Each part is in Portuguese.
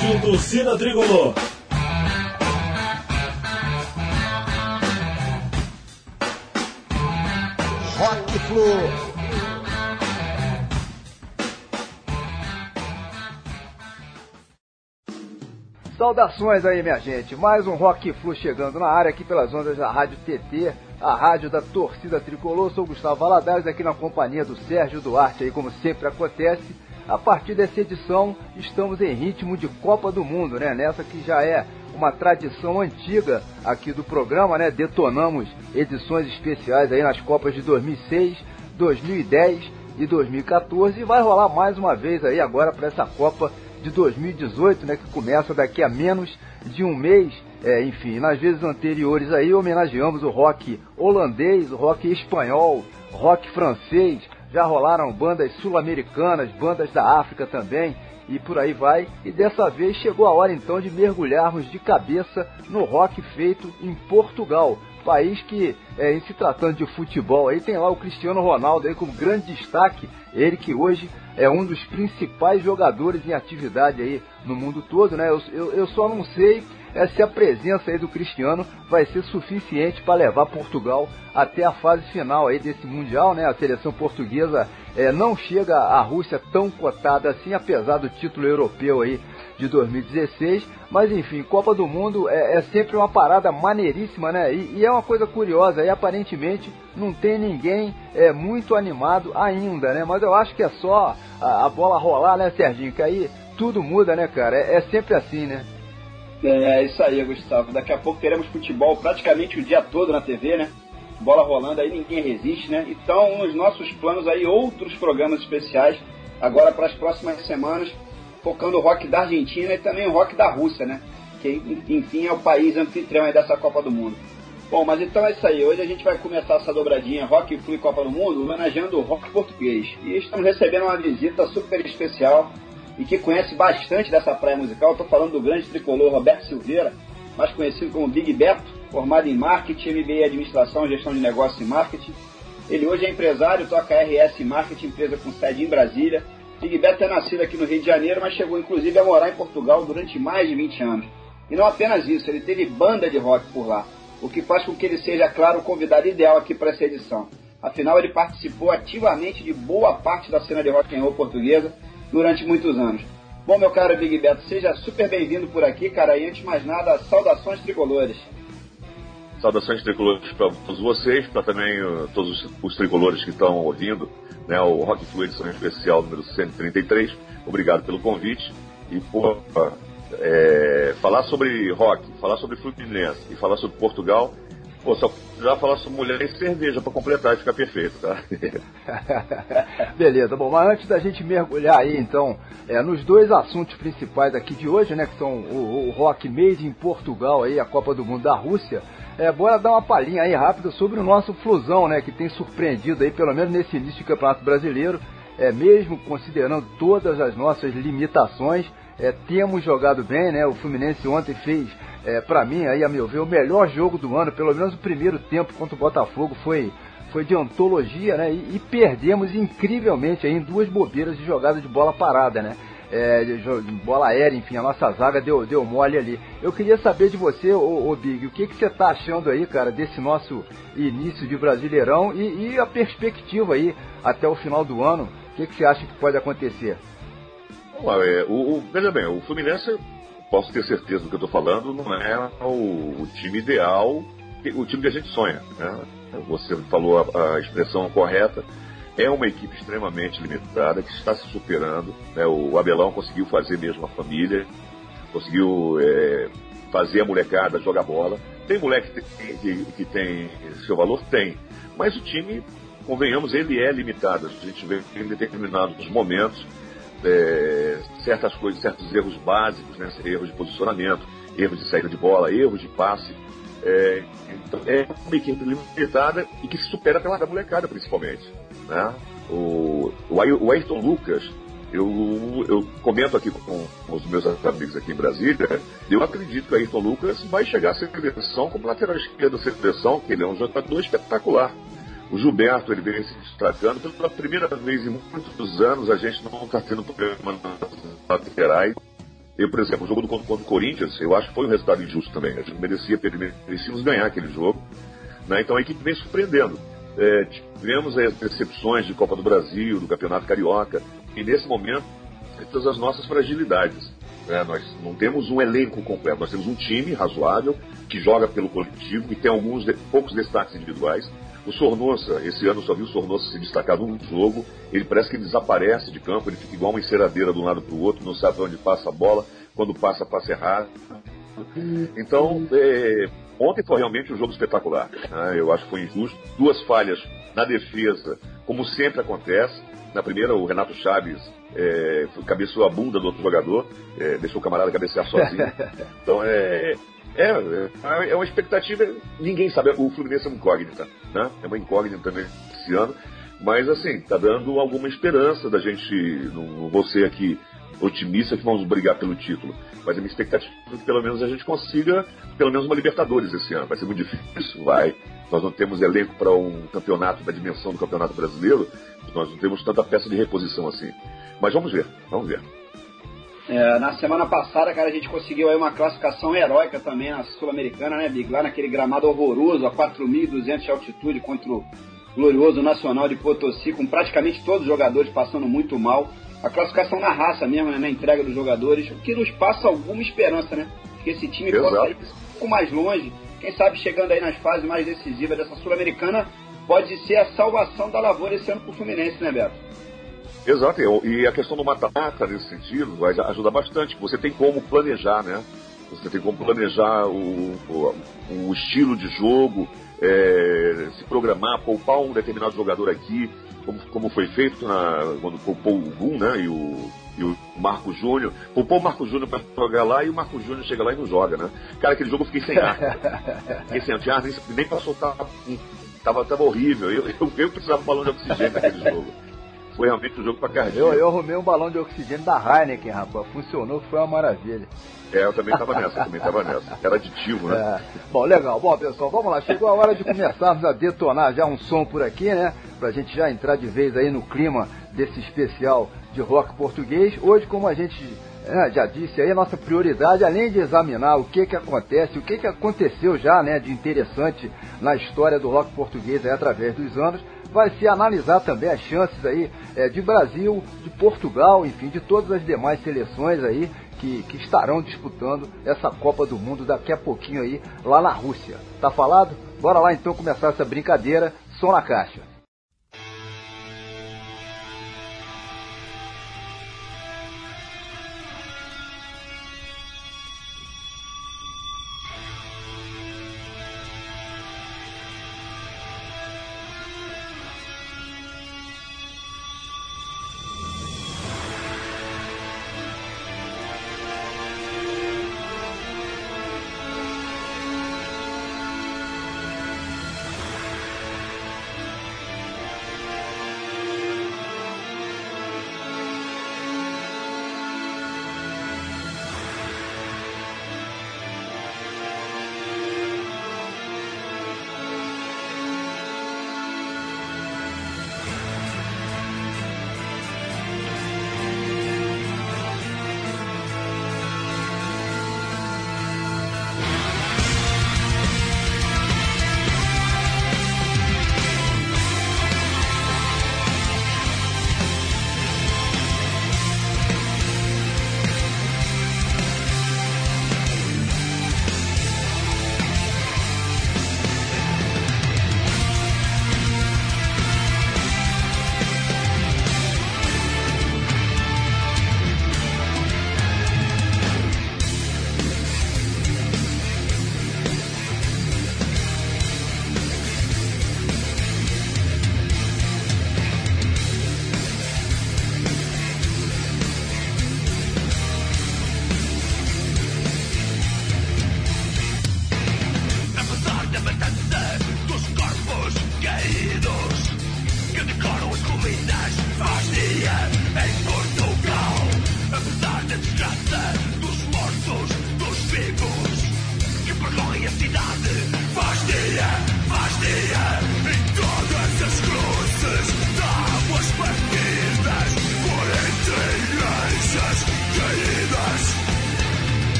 Rádio Torcida Tricolor. Rock Flu. Saudações aí, minha gente. Mais um Rock Flu chegando na área aqui pelas ondas da Rádio TT, a rádio da torcida tricolor. Sou Gustavo Valadares aqui na companhia do Sérgio Duarte aí, como sempre acontece. A partir dessa edição, estamos em ritmo de Copa do Mundo, né? Nessa que já é uma tradição antiga aqui do programa, né? Detonamos edições especiais aí nas Copas de 2006, 2010 e 2014 e vai rolar mais uma vez aí agora para essa Copa de 2018, né? Que começa daqui a menos de um mês. É, enfim, nas vezes anteriores aí homenageamos o rock holandês, o rock espanhol, rock francês. Já rolaram bandas sul-americanas, bandas da África também e por aí vai. E dessa vez chegou a hora então de mergulharmos de cabeça no rock feito em Portugal, país que, é, em se tratando de futebol, aí tem lá o Cristiano Ronaldo aí como grande destaque, ele que hoje é um dos principais jogadores em atividade aí no mundo todo, né? Eu, eu, eu só não sei é se a presença aí do Cristiano vai ser suficiente para levar Portugal até a fase final aí desse Mundial, né? A seleção portuguesa é, não chega à Rússia tão cotada assim, apesar do título europeu aí de 2016. Mas enfim, Copa do Mundo é, é sempre uma parada maneiríssima, né? E, e, é uma coisa curiosa, e aparentemente não tem ninguém é, muito animado ainda, né? Mas eu acho que é só a, a bola rolar, né, Serginho? Que aí tudo muda, né, cara? É, é sempre assim, né? É, é isso aí, Gustavo. Daqui a pouco teremos futebol praticamente o dia todo na TV, né? Bola rolando aí, ninguém resiste, né? Então, nos nossos planos aí, outros programas especiais, agora para as próximas semanas, focando o rock da Argentina e também o rock da Rússia, né? Que, enfim, é o país anfitrião aí dessa Copa do Mundo. Bom, mas então é isso aí. Hoje a gente vai começar essa dobradinha Rock Flu Copa do Mundo, homenageando o rock português. E estamos recebendo uma visita super especial e que conhece bastante dessa praia musical. Estou falando do grande tricolor Roberto Silveira, mais conhecido como Big Beto, formado em marketing, MBA em administração, gestão de negócio e marketing. Ele hoje é empresário, toca RS Marketing, empresa com sede em Brasília. Big Beto é nascido aqui no Rio de Janeiro, mas chegou inclusive a morar em Portugal durante mais de 20 anos. E não apenas isso, ele teve banda de rock por lá, o que faz com que ele seja, claro, o convidado ideal aqui para essa edição. Afinal, ele participou ativamente de boa parte da cena de rock and roll portuguesa durante muitos anos. Bom, meu caro Big Beto, seja super bem-vindo por aqui, cara. E antes de mais nada, saudações tricolores. Saudações tricolores para todos vocês, para também uh, todos os, os, tricolores que estão ouvindo, né, o Rock Flu edição especial número 133. Obrigado pelo convite. E por é, falar sobre rock, falar sobre Fluminense e falar sobre Portugal Pô, só já falar sobre mulher e cerveja para completar e ficar perfeito, tá? Beleza, bom, mas antes da gente mergulhar aí, então, é, nos dois assuntos principais aqui de hoje, né, que são o, o Rock Made em Portugal aí, a Copa do Mundo da Rússia, é, bora dar uma palhinha aí rápida sobre o nosso Flusão, né, que tem surpreendido aí, pelo menos nesse início de Campeonato Brasileiro, é, mesmo considerando todas as nossas limitações, é, temos jogado bem, né, o Fluminense ontem fez é, para mim, aí, a meu ver, o melhor jogo do ano, pelo menos o primeiro tempo contra o Botafogo foi, foi de antologia, né? E, e perdemos incrivelmente aí, em duas bobeiras de jogada de bola parada, né? É, de, de bola aérea, enfim, a nossa zaga deu, deu mole ali. Eu queria saber de você, ô, ô Big, o que, que você tá achando aí, cara, desse nosso início de Brasileirão e, e a perspectiva aí até o final do ano? O que, que você acha que pode acontecer? Ué, o, o, veja bem, o Fluminense posso ter certeza do que eu estou falando, não é o, o, time ideal, o time que a gente sonha. Né? Você falou a, a, expressão correta. É uma equipe extremamente limitada que está se superando. Né? O Abelão conseguiu fazer mesmo a família, conseguiu é, fazer a molecada jogar bola. Tem moleque que, que, que tem seu valor? Tem. Mas o time, convenhamos, ele é limitado. A gente vê em determinados momentos é, certas coisas, certos erros básicos, né? erros de posicionamento, erros de saída de bola, erros de passe. É, então é uma equipe limitada e que se supera pela molecada, principalmente. Né? O, o Ayrton Lucas, eu, eu comento aqui com, com, os meus amigos aqui em Brasília, eu acredito que o Ayrton Lucas vai chegar ser seleção como lateral esquerdo da seleção, que ele é um jogador espetacular. O Gilberto ele vem se destacando. Pela primeira vez em muitos anos a gente não está tendo problema nas laterais. Eu, por exemplo, o jogo do contra, o Corinthians, eu acho que foi um resultado injusto também. A gente merecia, merecíamos ganhar aquele jogo. Né? Então a equipe vem surpreendendo. É, tivemos as decepções de Copa do Brasil, do Campeonato Carioca, e nesse momento, todas as nossas fragilidades. Né? Nós não temos um elenco completo, nós temos um time razoável que joga pelo coletivo e tem alguns de, poucos destaques individuais. O Sornossa, esse ano só viu o Sornossa se destacar num jogo, ele parece que desaparece de campo, ele fica igual uma enceradeira de um lado para o outro, não sabe para onde passa a bola, quando passa, passa errado. Então, é, ontem foi realmente um jogo espetacular. Né? Eu acho que foi injusto. Duas falhas na defesa, como sempre acontece. Na primeira, o Renato Chaves é, cabeceou a bunda do outro jogador, é, deixou o camarada cabecear sozinho. Então é, é, é, é uma expectativa, ninguém sabe, o Fluminense é uma incógnita, né? É uma incógnita também esse ano, mas assim, tá dando alguma esperança da gente, não vou ser aqui otimista que vamos brigar pelo título, mas a minha expectativa é que pelo menos a gente consiga pelo menos uma Libertadores esse ano. Vai ser muito difícil, vai. Nós não temos elenco para um campeonato da dimensão do Campeonato Brasileiro, nós não temos tanta peça de reposição assim. Mas vamos ver, vamos ver. É, na semana passada, cara, a gente conseguiu aí uma classificação heróica também na Sul-Americana, né, Big? Lá naquele gramado horroroso, a 4.200 de altitude contra o glorioso Nacional de Potosí, com praticamente todos os jogadores passando muito mal. A classificação na raça mesmo, né, na entrega dos jogadores, o que nos passa alguma esperança, né? Que esse time Exato. possa ir um pouco mais longe. Quem sabe chegando aí nas fases mais decisivas dessa Sul-Americana, pode ser a salvação da lavoura esse ano pro Fluminense, né, Beto? Exato, e a questão do mata-mata nesse sentido vai ajudar bastante. Você tem como planejar, né? Você tem como planejar o, o, o estilo de jogo, é, se programar, poupar um determinado jogador aqui, como, como foi feito na, quando poupou o Gum, né? E o, e o Marco Júnior. Poupou o Marco Júnior para jogar lá e o Marco Júnior chega lá e não joga, né? Cara, aquele jogo eu fiquei sem ar. fiquei sem ar, nem, nem para soltar. Tava, tava horrível. Eu, eu, eu precisava de um balão de oxigênio naquele jogo foi realmente um jogo para cardíaco. Eu, eu arrumei um balão de oxigênio da Heineken, rapaz. Funcionou, foi uma maravilha. É, eu também estava nessa, também estava nessa. Era aditivo, né? É. Bom, legal. Bom, pessoal, vamos lá. Chegou a hora de começarmos a detonar já um som por aqui, né? Pra gente já entrar de vez aí no clima desse especial de rock português. Hoje, como a gente é, já disse aí, a nossa prioridade, além de examinar o que que acontece, o que que aconteceu já, né, de interessante na história do rock português aí, através dos anos, vai se analisar também as chances aí é, de Brasil, de Portugal, enfim, de todas as demais seleções aí que, que estarão disputando essa Copa do Mundo daqui a pouquinho aí lá na Rússia. Tá falado? Bora lá então começar essa brincadeira. Som na caixa.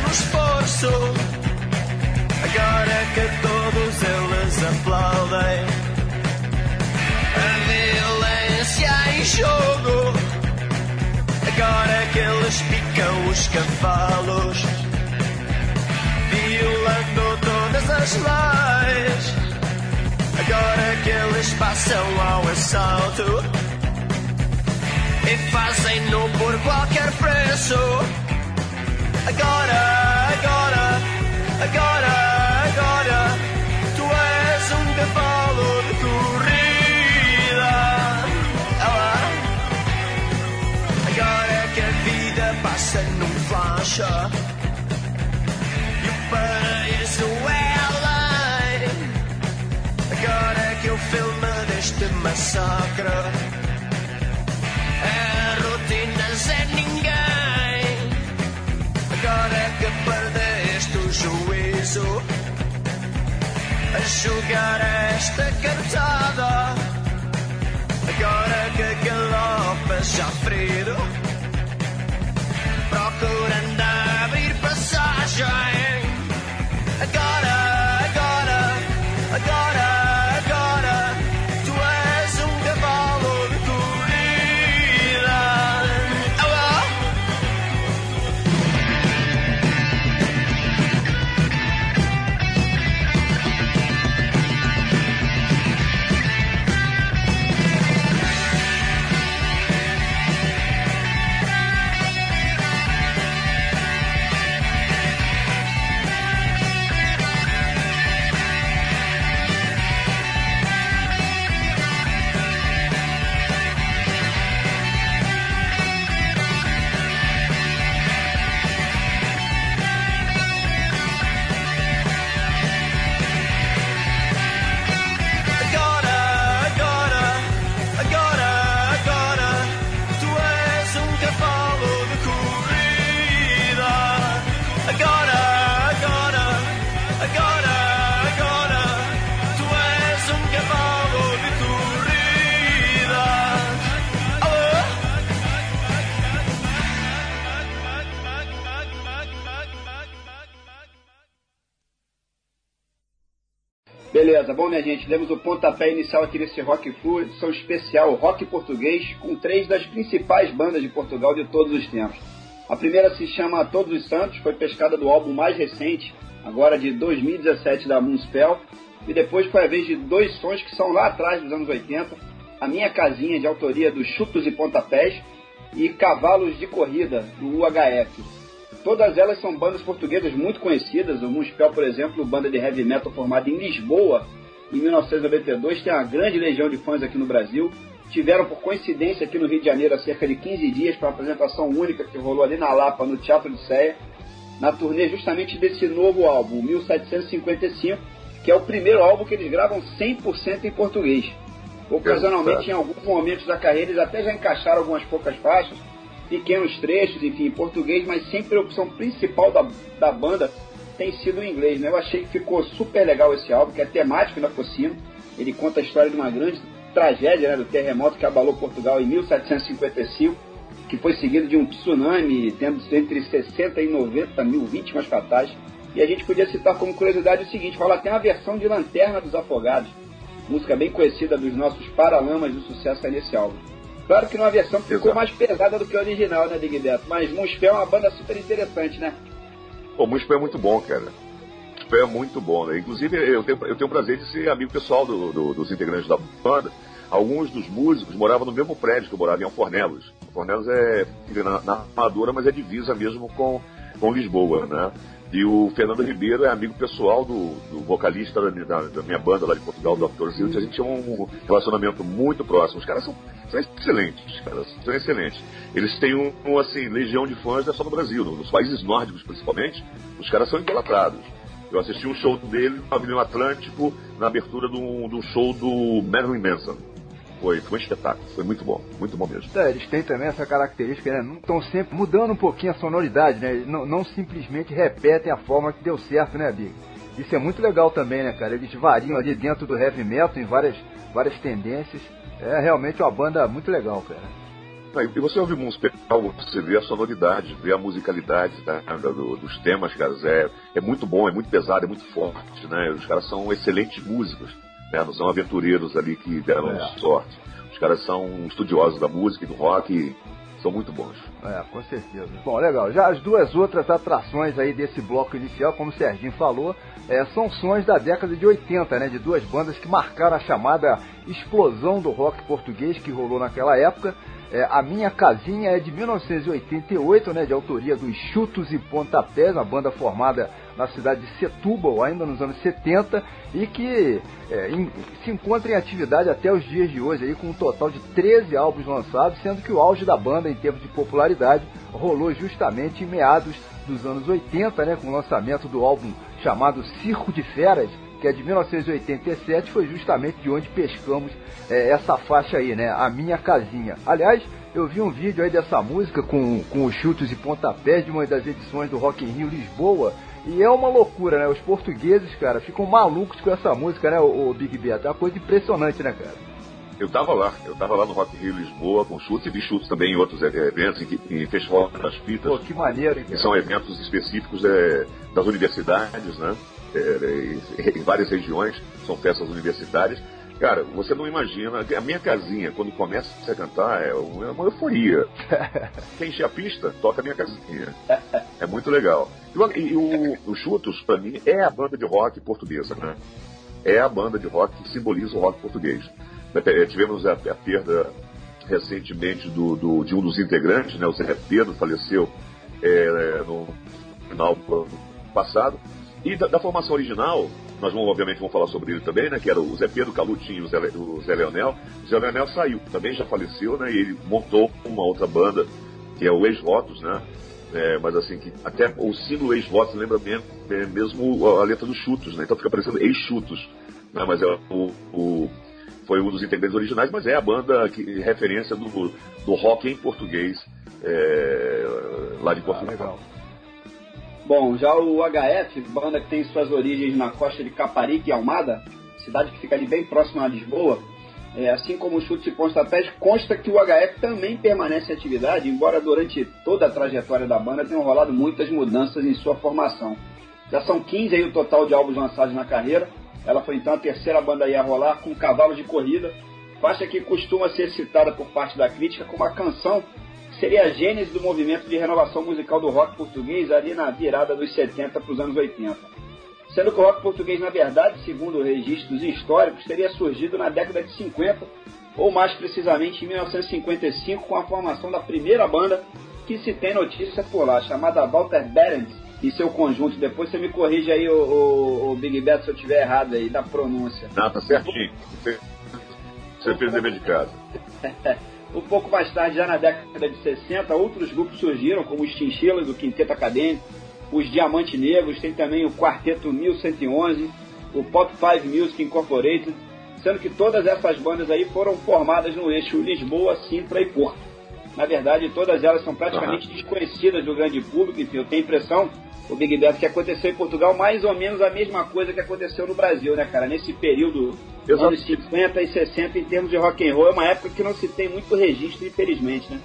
no esforço. Agora que todos eles aplaudem, a violência em jogo. Agora que eles picam os cavalos, violando todas as leis. Agora que eles passam ao assalto e fazem-no por qualquer preço agora, agora, agora, agora, tu és um cavalo de corrida. Ela, agora é que a vida passa num flash. deste massacre é rotina zenith. É que perdes o juízo a jogar esta cartada. Agora que galopas já ferido, procurando abrir passagem. Agora beleza. Bom, minha gente, demos o pontapé inicial aqui nesse Rock Flu, edição especial rock português, com três das principais bandas de Portugal de todos os tempos. A primeira se chama Todos os Santos, foi pescada do álbum mais recente, agora de 2017 da Moonspell, e depois foi a vez de dois sons que são lá atrás dos anos 80, A Minha Casinha, de autoria dos Chutos e Pontapés, e Cavalos de Corrida, do UHF. Todas elas são bandas portuguesas muito conhecidas. O Muspel, por exemplo, banda de heavy metal formada em Lisboa em 1992, tem uma grande legião de fãs aqui no Brasil. Tiveram, por coincidência, aqui no Rio de Janeiro há cerca de 15 dias para uma apresentação única que rolou ali na Lapa, no Teatro de Sé, na turnê justamente desse novo álbum, 1755, que é o primeiro álbum que eles gravam 100% em português. Ocasionalmente, em alguns momentos da carreira, eles até já encaixaram algumas poucas faixas, pequenos trechos, enfim, em português, mas sempre a opção principal da, da banda tem sido o inglês, né? Eu achei que ficou super legal esse álbum, que é temático ainda por cima. Ele conta a história de uma grande tragédia, né, do terremoto que abalou Portugal em 1755, que foi seguido de um tsunami, tendo entre 60 e 90 mil vítimas fatais. E a gente podia citar como curiosidade o seguinte, fala tem uma versão de Lanterna dos Afogados, música bem conhecida dos nossos paralamas do sucesso nesse álbum. Claro que numa versão que ficou mais pesada do que a original, né, Big Beto? Mas Muspel é uma banda super interessante, né? O Muspel é muito bom, cara. Muspel é muito bom, né? Inclusive, eu tenho, eu tenho o prazer de ser amigo pessoal do, do, dos integrantes da banda. Alguns dos músicos moravam no mesmo prédio que eu morava, em Alfornelos. Alfornelos é na, na Amadora, mas é divisa mesmo com, com Lisboa, né? E o Fernando Ribeiro é amigo pessoal do, do vocalista da, da, da, minha banda lá de Portugal, do Dr. A gente tinha um relacionamento muito próximo. Os caras são, são excelentes, caras, são excelentes. Eles têm um, um, assim, legião de fãs não é só no Brasil, nos países nórdicos principalmente, os caras são idolatrados. Eu assisti um show dele no Pavilhão Atlântico na abertura de um show do Marilyn Manson. Foi, foi um espetáculo, foi muito bom, muito bom mesmo. É, eles têm também essa característica, né? Estão sempre mudando um pouquinho a sonoridade, né? Não, não, simplesmente repetem a forma que deu certo, né, Big? Isso é muito legal também, né, cara? Eles variam ali dentro do heavy metal em várias, várias tendências. É realmente uma banda muito legal, cara. E você ouve um espetáculo, você vê a sonoridade, vê a musicalidade tá? dos temas, caras. É, é muito bom, é muito pesado, é muito forte, né? Os caras são excelentes músicos. Né? Não são aventureiros ali que deram é. sorte. Os caras são estudiosos da música e do rock e são muito bons. É, com certeza. Bom, legal. Já as duas outras atrações aí desse bloco inicial, como o Serginho falou, é, são sons da década de 80, né? De duas bandas que marcaram a chamada explosão do rock português que rolou naquela época. É, a Minha Casinha é de 1988, né, de autoria dos Chutos e Pontapés, uma banda formada na cidade de Setúbal, ainda nos anos 70, e que é, em, se encontra em atividade até os dias de hoje, aí, com um total de 13 álbuns lançados, sendo que o auge da banda em termos de popularidade rolou justamente em meados dos anos 80, né, com o lançamento do álbum chamado Circo de Feras, que é de 1987, foi justamente de onde pescamos é, essa faixa aí, né? A Minha Casinha. Aliás, eu vi um vídeo aí dessa música com, com os chutes e pontapés de uma das edições do Rock in Rio Lisboa. E é uma loucura, né? Os portugueses, cara, ficam malucos com essa música, né, o, o Big Beto? É uma coisa impressionante, né, cara? Eu tava lá, eu tava lá no Rock Rio Lisboa com chutes e vi chutes também em outros eventos, em, em Festival das Fitas. Pô, que maneiro, hein, Que são eventos específicos é, das universidades, né? É, em várias regiões, são festas universitárias. Cara, você não imagina. A minha casinha, quando começa a cantar, é uma, é uma euforia. Quem enche a pista, toca a minha casinha. É muito legal. E, e o, o Chutos, para mim, é a banda de rock portuguesa, né? É a banda de rock que simboliza o rock português. É, tivemos a, a perda recentemente do, do, de um dos integrantes, né? O Zé Pedro faleceu é, no final do ano passado. E da, da, formação original, nós vamos, obviamente, vamos falar sobre ele também, né? Que era o Zé Pedro Calutinho e o Zé, o Zé Leonel. O Zé Leonel saiu, também já faleceu, né? E ele montou uma outra banda, que é o Ex-Votos, né? É, mas assim, que até o símbolo ex-votos lembra mesmo, é, mesmo a letra dos chutos, né? Então fica parecendo ex-chutos. Né? Mas é o, o, foi um dos integrantes originais, mas é a banda que referência do, do rock em português é, lá de Portugal. Ah, Bom, já o HF, banda que tem suas origens na costa de Caparique e Almada, cidade que fica ali bem próxima a Lisboa, é, assim como o Chutes e Pontapés, consta que o HF também permanece em atividade, embora durante toda a trajetória da banda tenham rolado muitas mudanças em sua formação. Já são 15 aí o total de álbuns lançados na carreira, Ela foi então a terceira banda a rolar com Cavalos de Corrida, faixa que costuma ser citada por parte da crítica como a canção seria a gênese do movimento de renovação musical do rock português ali na virada dos 70 para os anos 80. Sendo que o rock português, na verdade, segundo registros históricos, teria surgido na década de 50, ou mais precisamente em 1955, com a formação da primeira banda que se tem notícia por lá, chamada Walter Behrens e seu conjunto. Depois você me corrige aí, o, o, o Big Beto, se eu estiver errado aí, da pronúncia. Não, tá certinho. Você fez dever de casa. um pouco mais tarde, já na década de 60, outros grupos surgiram, como os Chinchilas, do Quinteto Acadêmico, os Diamante Negros, tem também o Quarteto 1111, o Pop 5 Music Incorporated, sendo que todas essas bandas aí foram formadas no eixo Lisboa, Sintra e Porto. Na verdade, todas elas são praticamente uhum. desconhecidas do grande público, enfim, eu tenho a impressão, o Big Beto, que aconteceu em Portugal mais ou menos a mesma coisa que aconteceu no Brasil, né, cara? Nesse período, Exato. anos 50 e 60, em termos de rock and roll, é uma época que não se tem muito registro, infelizmente, né?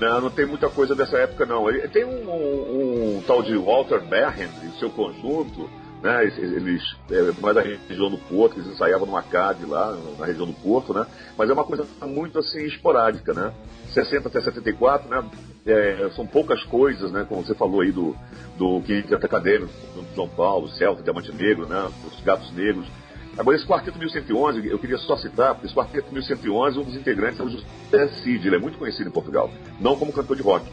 Não, não tem muita coisa dessa época, não. Tem um, um, um, tal de Walter Bergen e seu conjunto, né? Eles, é, mais da região do Porto, eles ensaiavam no Acade lá, na região do Porto, né? Mas é uma coisa muito assim esporádica, né? 60 até 74, né? É, são poucas coisas, né? Como você falou aí do, do Quinteto Acadêmico, do João Paulo, Celta, Diamante Negro, né? Os Gatos Negros. Agora, esse Quarteto 1111, eu queria só citar, porque esse Quarteto 1111, um dos integrantes é o José Cid, ele é muito conhecido em Portugal, não como cantor de rock.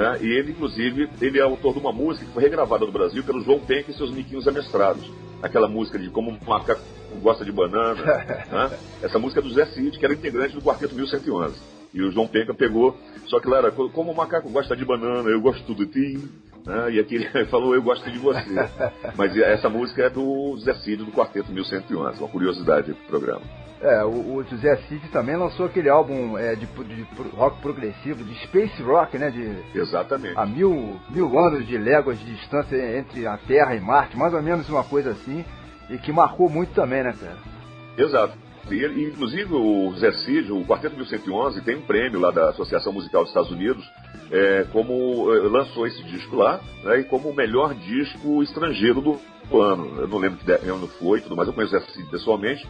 Né? E ele, inclusive, ele é autor de uma música que foi regravada no Brasil pelo João Penck e seus Miquinhos Amestrados. Aquela música de Como um Macaco Gosta de Banana. né? Essa música é do José Cid, que era integrante do Quarteto 1111. E o João Penca pegou, só que lá era como o macaco gosta de banana, eu gosto tudo de ti. Né? E aqui ele falou, eu gosto de você. Mas essa música é do Zé Cid, do Quarteto 1111, uma curiosidade do programa. É, o, o José Cid também lançou aquele álbum é, de, de, rock progressivo, de space rock, né? De, Exatamente. A mil, mil anos de léguas de distância entre a Terra e Marte, mais ou menos uma coisa assim, e que marcou muito também, né, cara? Exato. E, inclusive o Zé Cid, o Quarteto 1111, tem um prêmio lá da Associação Musical dos Estados Unidos, é, como é, lançou esse disco lá, né, e como o melhor disco estrangeiro do ano. Eu não lembro que ano foi tudo mais, eu conheço o Zé Cid pessoalmente.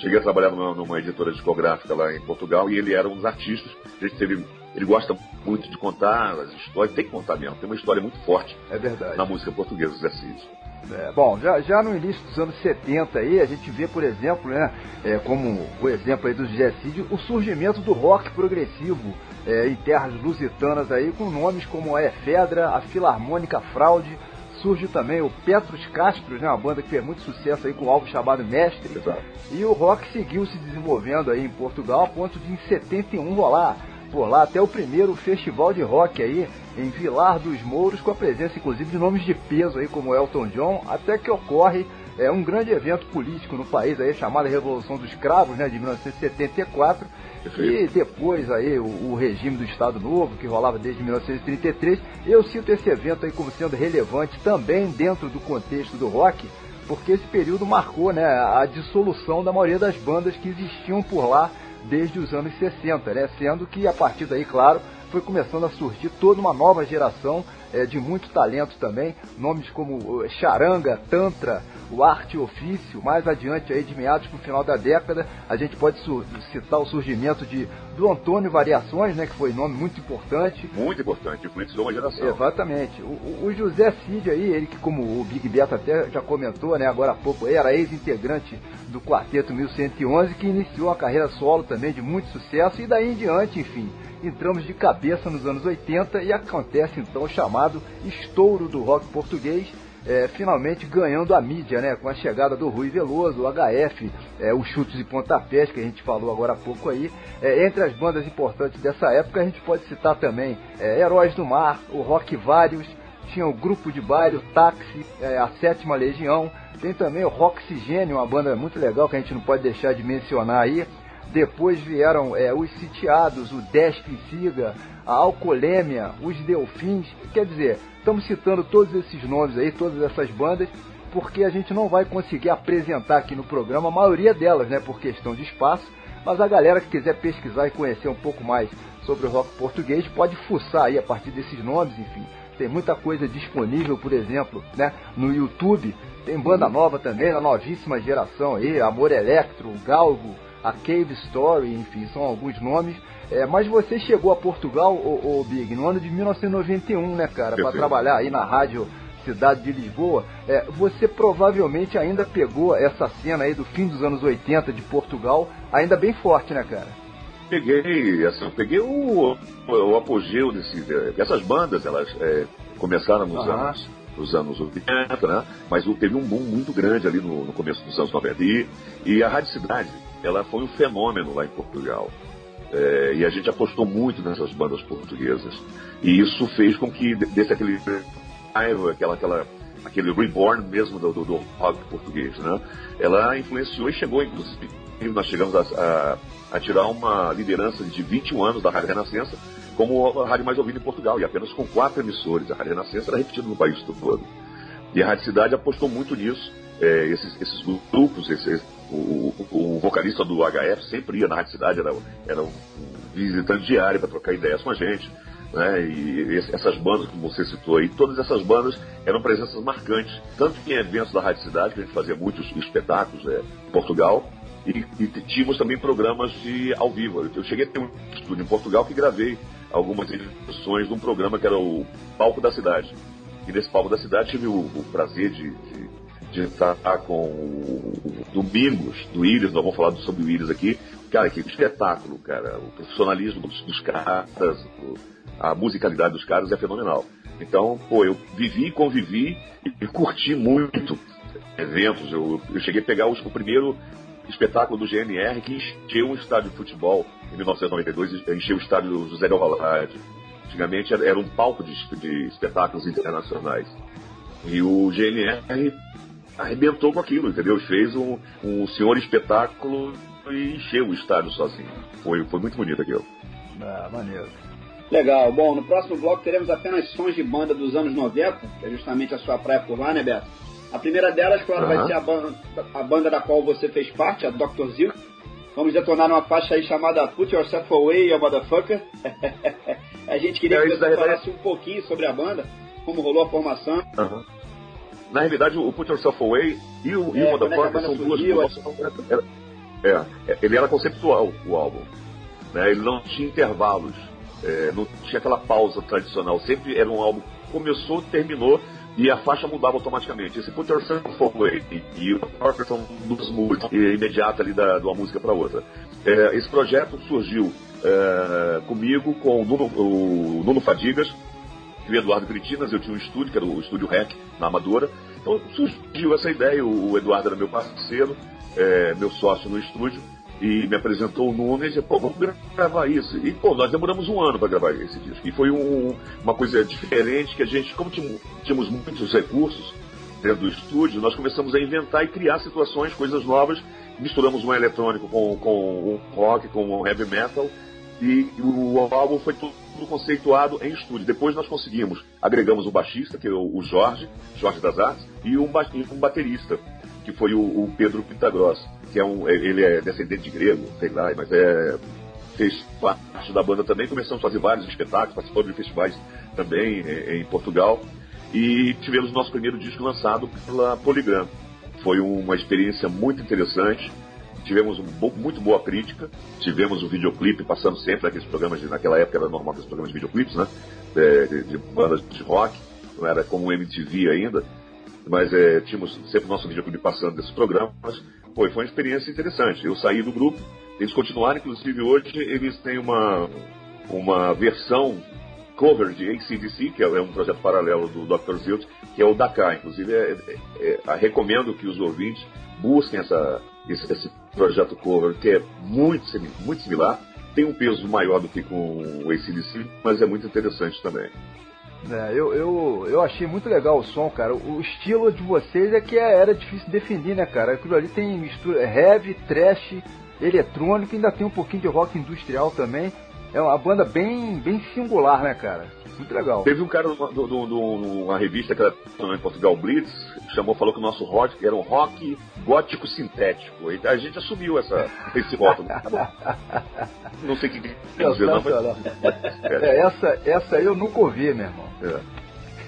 Cheguei a trabalhar numa, numa, editora discográfica lá em Portugal e ele era um dos artistas. Ele, ele gosta muito de contar as histórias, tem que contar mesmo, tem uma história muito forte é verdade. na música portuguesa, Zé Cid. É, bom, já, já no início dos anos 70 aí, a gente vê, por exemplo, né, é, como o exemplo aí do José Cid, o surgimento do rock progressivo é, em terras lusitanas aí, com nomes como a Efedra, a Filarmônica Fraude, surge também o Petros Castros, né, uma banda que fez muito sucesso aí com o álbum chamado Mestre. Exato. E o rock seguiu se desenvolvendo aí em Portugal, a ponto de em 71 rolar por lá até o primeiro festival de rock aí em Vilar dos Mouros, com a presença inclusive de nomes de peso aí como Elton John, até que ocorre é, um grande evento político no país aí chamado Revolução dos Cravos, né, de 1974, e depois aí o, o, regime do Estado Novo, que rolava desde 1933. Eu cito esse evento aí como sendo relevante também dentro do contexto do rock, porque esse período marcou né, a dissolução da maioria das bandas que existiam por lá desde os anos 60, né? Sendo que a partir daí, claro, foi começando a surgir toda uma nova geração é, de muito talento também, nomes como Charanga, Tantra, o Arte Ofício, mais adiante aí de meados para o final da década, a gente pode citar o surgimento de do Antônio Variações, né, que foi um nome muito importante. Muito importante, influenciou uma geração. Exatamente. O, o José Cid aí, ele que como o Big Beto até já comentou, né, agora há pouco, era ex-integrante do Quarteto 1111, que iniciou a carreira solo também de muito sucesso, e daí em diante, enfim, entramos de cabeça nos anos 80 e acontece então o chamado estouro do rock português, é, finalmente ganhando a mídia, né? Com a chegada do Rui Veloso, o HF, é, os chutes e pontapés que a gente falou agora há pouco aí. É, entre as bandas importantes dessa época, a gente pode citar também é, Heróis do Mar, o Rock Vários, tinha o Grupo de Baile, o Táxi, é, a Sétima Legião, tem também o Roxigênio, uma banda muito legal que a gente não pode deixar de mencionar aí. Depois vieram é, os Sitiados, o Desp Siga, a Alcolêmia, os Delfins. Quer dizer, estamos citando todos esses nomes aí, todas essas bandas, porque a gente não vai conseguir apresentar aqui no programa a maioria delas, né, por questão de espaço. Mas a galera que quiser pesquisar e conhecer um pouco mais sobre o rock português pode fuçar aí a partir desses nomes, enfim. Tem muita coisa disponível, por exemplo, né, no YouTube Tem banda nova também, da novíssima geração aí, Amor Electro, Galgo, a Cave Story, enfim, são alguns nomes. É, mas você chegou a Portugal, o, Big, no ano de 1991, né, cara, para trabalhar aí na rádio cidade de Lisboa. É, você provavelmente ainda pegou essa cena aí do fim dos anos 80 de Portugal, ainda bem forte, né, cara? Peguei, assim, peguei o, o, apogeu desse, essas bandas, elas é, começaram nos uhum. anos nos anos 80, né? Mas teve um boom muito grande ali no, no começo dos anos 90. E, e a Rádio Cidade, ela foi um fenômeno lá em Portugal. É, e a gente apostou muito nessas bandas portuguesas. E isso fez com que desse aquele aquela, aquela, aquele reborn mesmo do, do, do, rock português, né? Ela influenciou e chegou, inclusive, nós chegamos a, a, a, tirar uma liderança de 21 anos da Rádio Renascença como a rádio mais ouvida em Portugal, e apenas com quatro emissores. A Rádio Renascença era repetida no país todo. E a Rádio Cidade apostou muito nisso. É, esses, esses, grupos, esse, o, o, vocalista do HF sempre ia na Rádio Cidade, era, era um visitante diário para trocar ideias com a gente. Né? E essas bandas que você citou aí, todas essas bandas eram presenças marcantes, tanto em eventos da Rádio Cidade, que a gente fazia muitos espetáculos é, em Portugal, e, e, tínhamos também programas de ao vivo. Eu cheguei a ter um estúdio em Portugal que gravei algumas edições de um programa que era o Palco da Cidade. E nesse Palco da Cidade tive o, o prazer de, de, de, estar com o, Domingos, do Íris, nós vamos falar sobre o Íris aqui. Cara, que espetáculo, cara. O profissionalismo dos, dos caras, a musicalidade dos caras é fenomenal. Então, pô, eu vivi, convivi e, curti muito eventos. Eu, eu cheguei a pegar o primeiro espetáculo do GNR que encheu um estádio de futebol em 1992, encheu o estádio José Del Valade. Antigamente era, era um palco de, de, espetáculos internacionais. E o GNR arrebentou com aquilo, entendeu? Fez um, um senhor espetáculo e encheu o estádio sozinho. Foi, foi muito bonito aquilo. Ah, maneiro. Legal. Bom, no próximo bloco teremos apenas sons de banda dos anos 90, que é justamente a sua praia por lá, né, Beto? A primeira delas, claro, uhum. vai ser a banda, a banda da qual você fez parte, a Dr. Zil. Vamos detonar uma faixa aí chamada Put Yourself Away, you motherfucker. a gente queria é, que você falasse um pouquinho sobre a banda, como rolou a formação. Uhum. Na realidade, o Put Yourself Away e o, é, e o é Motherfucker são duas músicas. É, é, ele era conceptual, o álbum. Né? Ele não tinha intervalos. É, não tinha aquela pausa tradicional. Sempre era um álbum começou, terminou e a faixa mudava automaticamente. Esse Put Yourself Away e o Parker são duas músicas imediatas ali da, de uma música para outra. É, esse projeto surgiu é, comigo, com o Nuno, o Nuno Fadigas e o Eduardo Critinas. Eu tinha um estúdio, que era o Estúdio Rec, na Amadora. Então surgiu essa ideia. O, Eduardo era meu parceiro, é, meu sócio no estúdio e me apresentou o Nuno e disse, pô, vamos gravar isso. E, pô, nós demoramos um ano para gravar esse disco. E foi um, uma coisa diferente que a gente, como tínhamos muitos recursos dentro do estúdio, nós começamos a inventar e criar situações, coisas novas. Misturamos um eletrônico com, com um rock, com um heavy metal. E o álbum foi tudo conceituado em estúdio. Depois nós conseguimos, agregamos o baixista, que é o Jorge, Jorge das Artes, e um, um baterista, que foi o, o Pedro Pitagrossa que é um, ele é descendente de grego, sei lá, mas é fez parte da banda também. Começamos a fazer vários espetáculos, participando de festivais também em, em Portugal. E tivemos nosso primeiro disco lançado pela Polygram. Foi uma experiência muito interessante. Tivemos um, muito boa crítica. Tivemos um videoclipe passando sempre naqueles programas, de, naquela época era normal aqueles programas de videoclipes, né? De, de, de bandas de rock. Não era como o MTV ainda mas é, tínhamos sempre o nosso videoclipe passando desses programas. Foi, foi uma experiência interessante. Eu saí do grupo, eles continuaram, inclusive hoje eles têm uma, uma versão cover de ACDC, que é, é um projeto paralelo do Dr. Zilt, que é o Dakar. Inclusive, é, é, é, recomendo que os ouvintes busquem essa, esse, esse, projeto cover, que é muito, muito similar. Tem um peso maior do que com o ACDC, mas é muito interessante também. É, eu, eu, eu achei muito legal o som, cara. O estilo de vocês é que é, era difícil definir, né, cara? Aquilo ali tem mistura heavy, trash, eletrônico, ainda tem um pouquinho de rock industrial também. É uma banda bem, bem singular, né, cara? Muito legal. Teve um cara numa revista que era em Portugal Blitz, chamou, falou que o nosso rock era um rock gótico sintético. E a gente assumiu essa, esse rótulo. não sei o que quer dizer, não, mas... é, essa, essa aí eu nunca ouvi, meu irmão. É.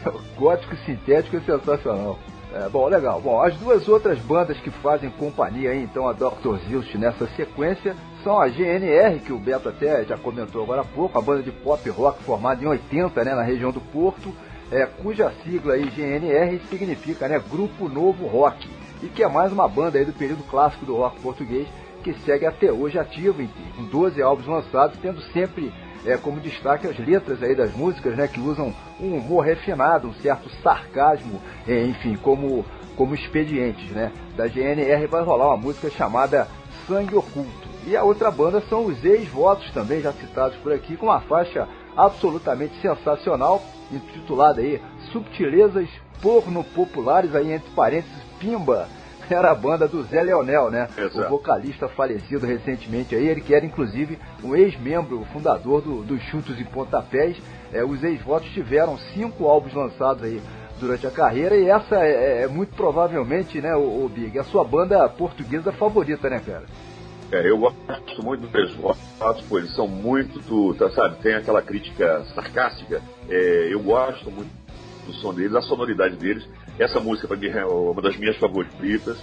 Gótico sintético é sensacional. É, bom, legal. Bom, as duas outras bandas que fazem companhia aí, então, a Dr. Zilch nessa sequência, são a GNR, que o Beto até já comentou agora há pouco, a banda de pop rock formada em 80, né, na região do Porto, é, cuja sigla aí, GNR, significa, né, Grupo Novo Rock, e que é mais uma banda aí do período clássico do rock português, que segue até hoje ativo, com 12 álbuns lançados, tendo sempre é, como destaque as letras aí das músicas, né, que usam um humor refinado, um certo sarcasmo, é, enfim, como, como expedientes, né. Da GNR vai rolar uma música chamada Sangue Oculto. E a outra banda são os ex-votos também, já citados por aqui, com uma faixa absolutamente sensacional, intitulada aí Subtilezas Porno Populares, aí entre parênteses, Pimba, era a banda do Zé Leonel, né? Exato. O vocalista falecido recentemente aí, ele que era inclusive um ex-membro, fundador do, dos Chutos e Pontapés. É, os ex-votos tiveram cinco álbuns lançados aí durante a carreira e essa é, é muito provavelmente, né, o, o, Big, a sua banda portuguesa favorita, né, cara? Eu gosto muito dos ex-votos, pô, eles são muito, tá, sabe, tem aquela crítica sarcástica. É, eu gosto muito do som deles, a sonoridade deles. Essa música para mim é uma das minhas favoritas.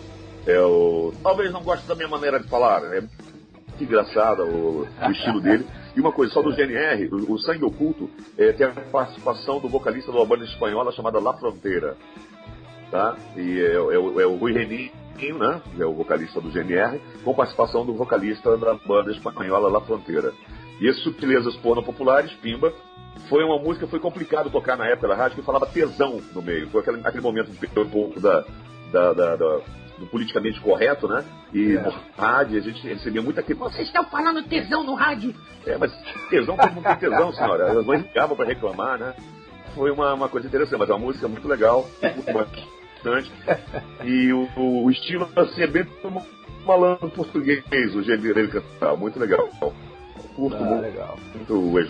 É o... Talvez não goste da minha maneira de falar, é muito engraçada o, o estilo dele. E uma coisa, só do GNR, o, o Sangue Oculto é, tem a participação do vocalista de uma banda espanhola chamada La Fronteira. Tá? E é, é, é o Rui Né? É o vocalista do GNR, com participação do vocalista da banda espanhola La Fronteira. E esses subtilezas porno populares, Pimba, foi uma música foi complicado tocar na época da rádio que falava tesão no meio. Foi aquele, aquele momento um pouco da, da, da, da, do politicamente correto, né? E é. no rádio a gente recebia muita crítica. Vocês estão falando tesão no rádio? É, mas tesão, todo mundo tem tesão, senhora. As mães ligavam para reclamar, né? Foi uma, uma coisa interessante, mas é uma música muito legal, muito bastante. E o, o, estilo assim, é bem malandro português, o jeito dele cantar. Muito legal. Curto ah, muito, legal. muito o ex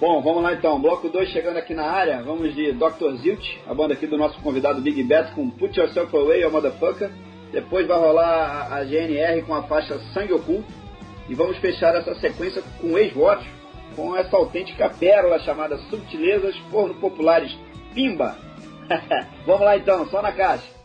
Bom, vamos lá então. Bloco 2 chegando aqui na área. Vamos de Dr. Zilt, a banda aqui do nosso convidado Big Bet com Put Yourself Away, a Motherfucker. Depois vai rolar a GNR com a faixa Sangue Oculto. E vamos fechar essa sequência com ex-votos, com essa autêntica pérola chamada Subtilezas Porno Populares Pimba. vamos lá então, só na caixa.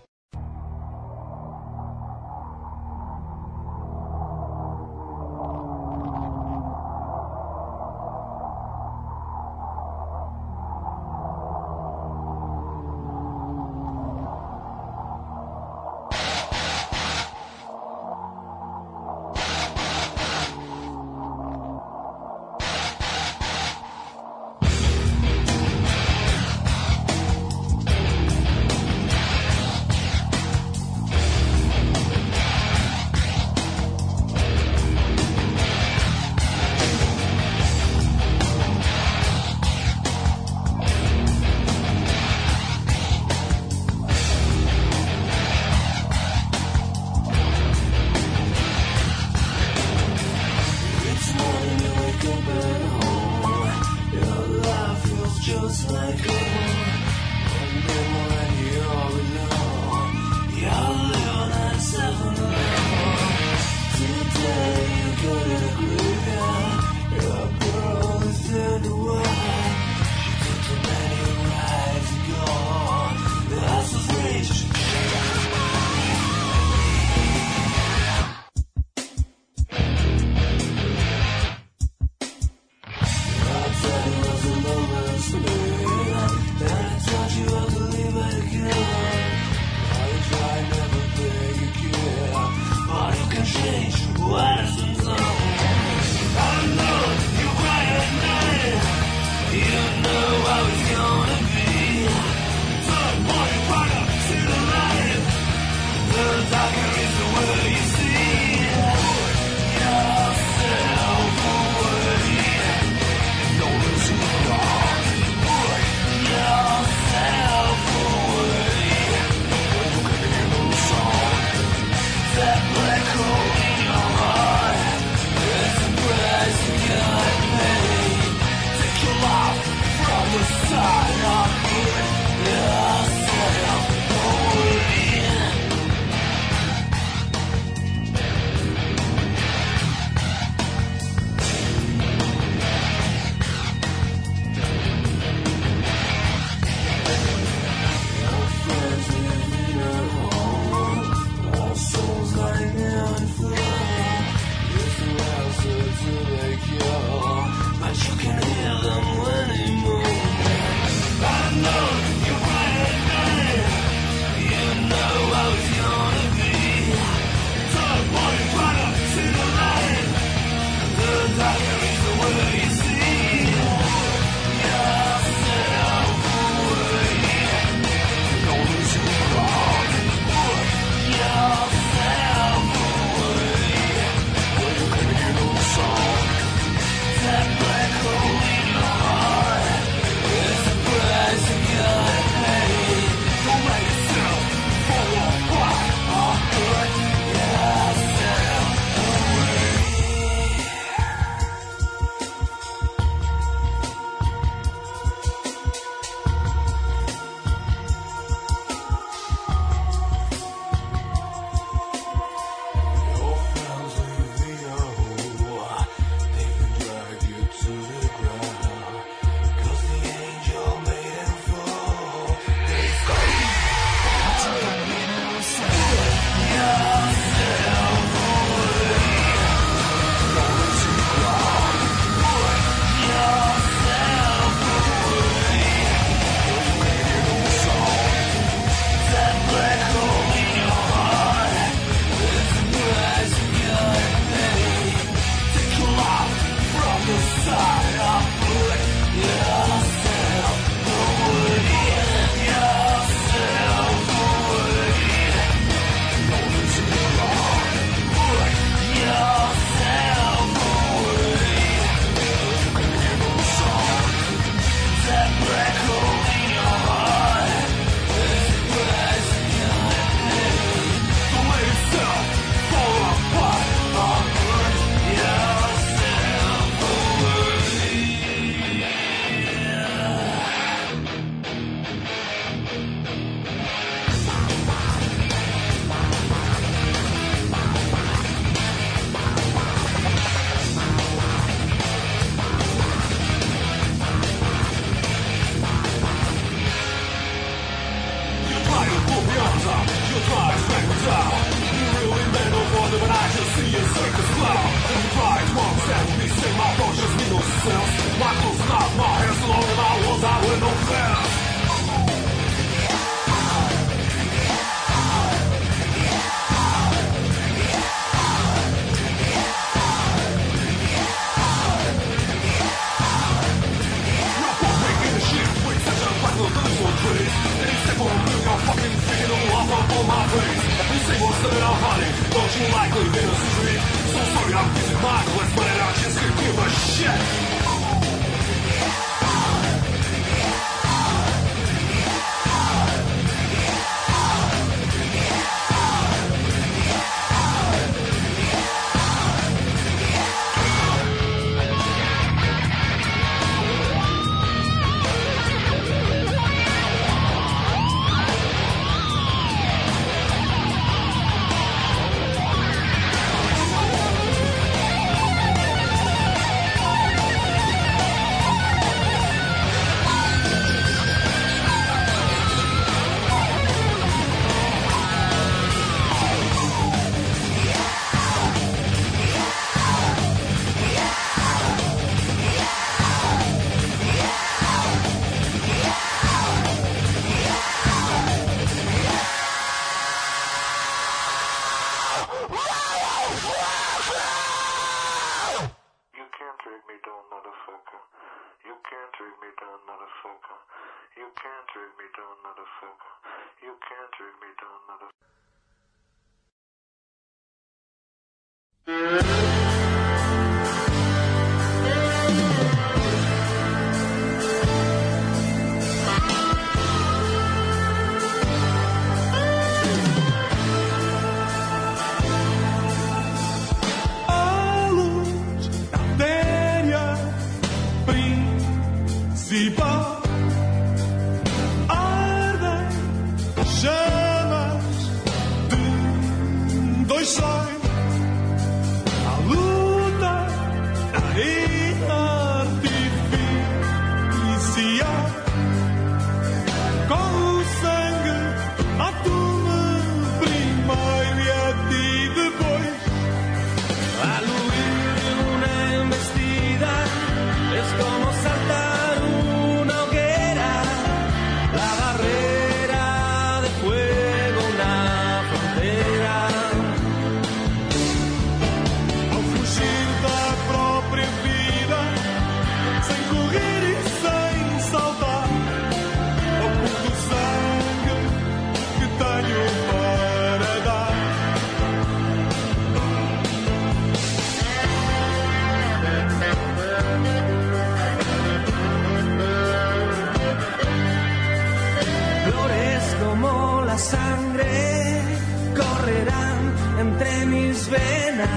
entre mis venas,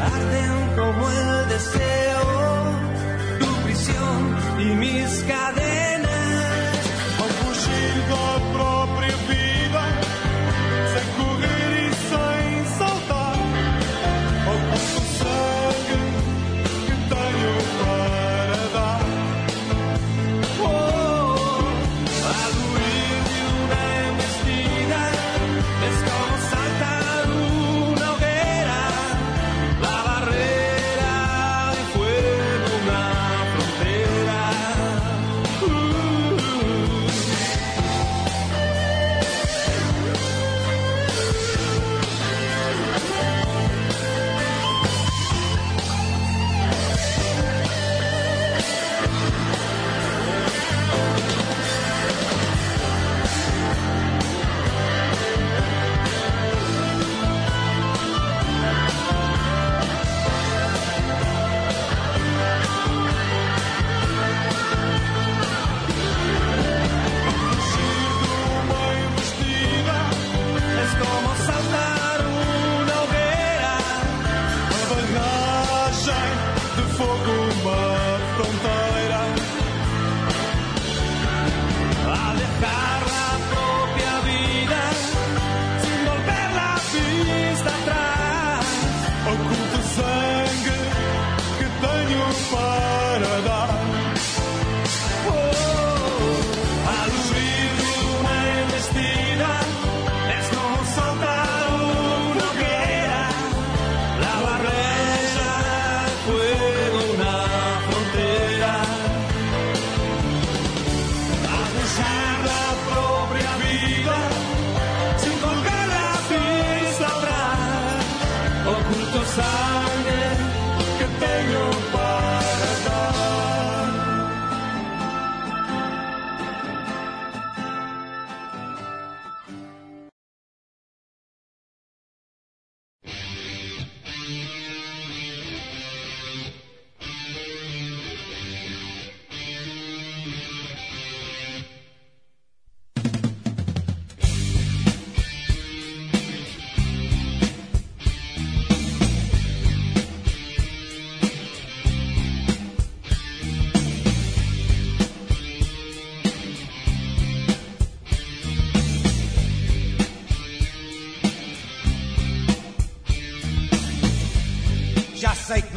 arden como el deseo.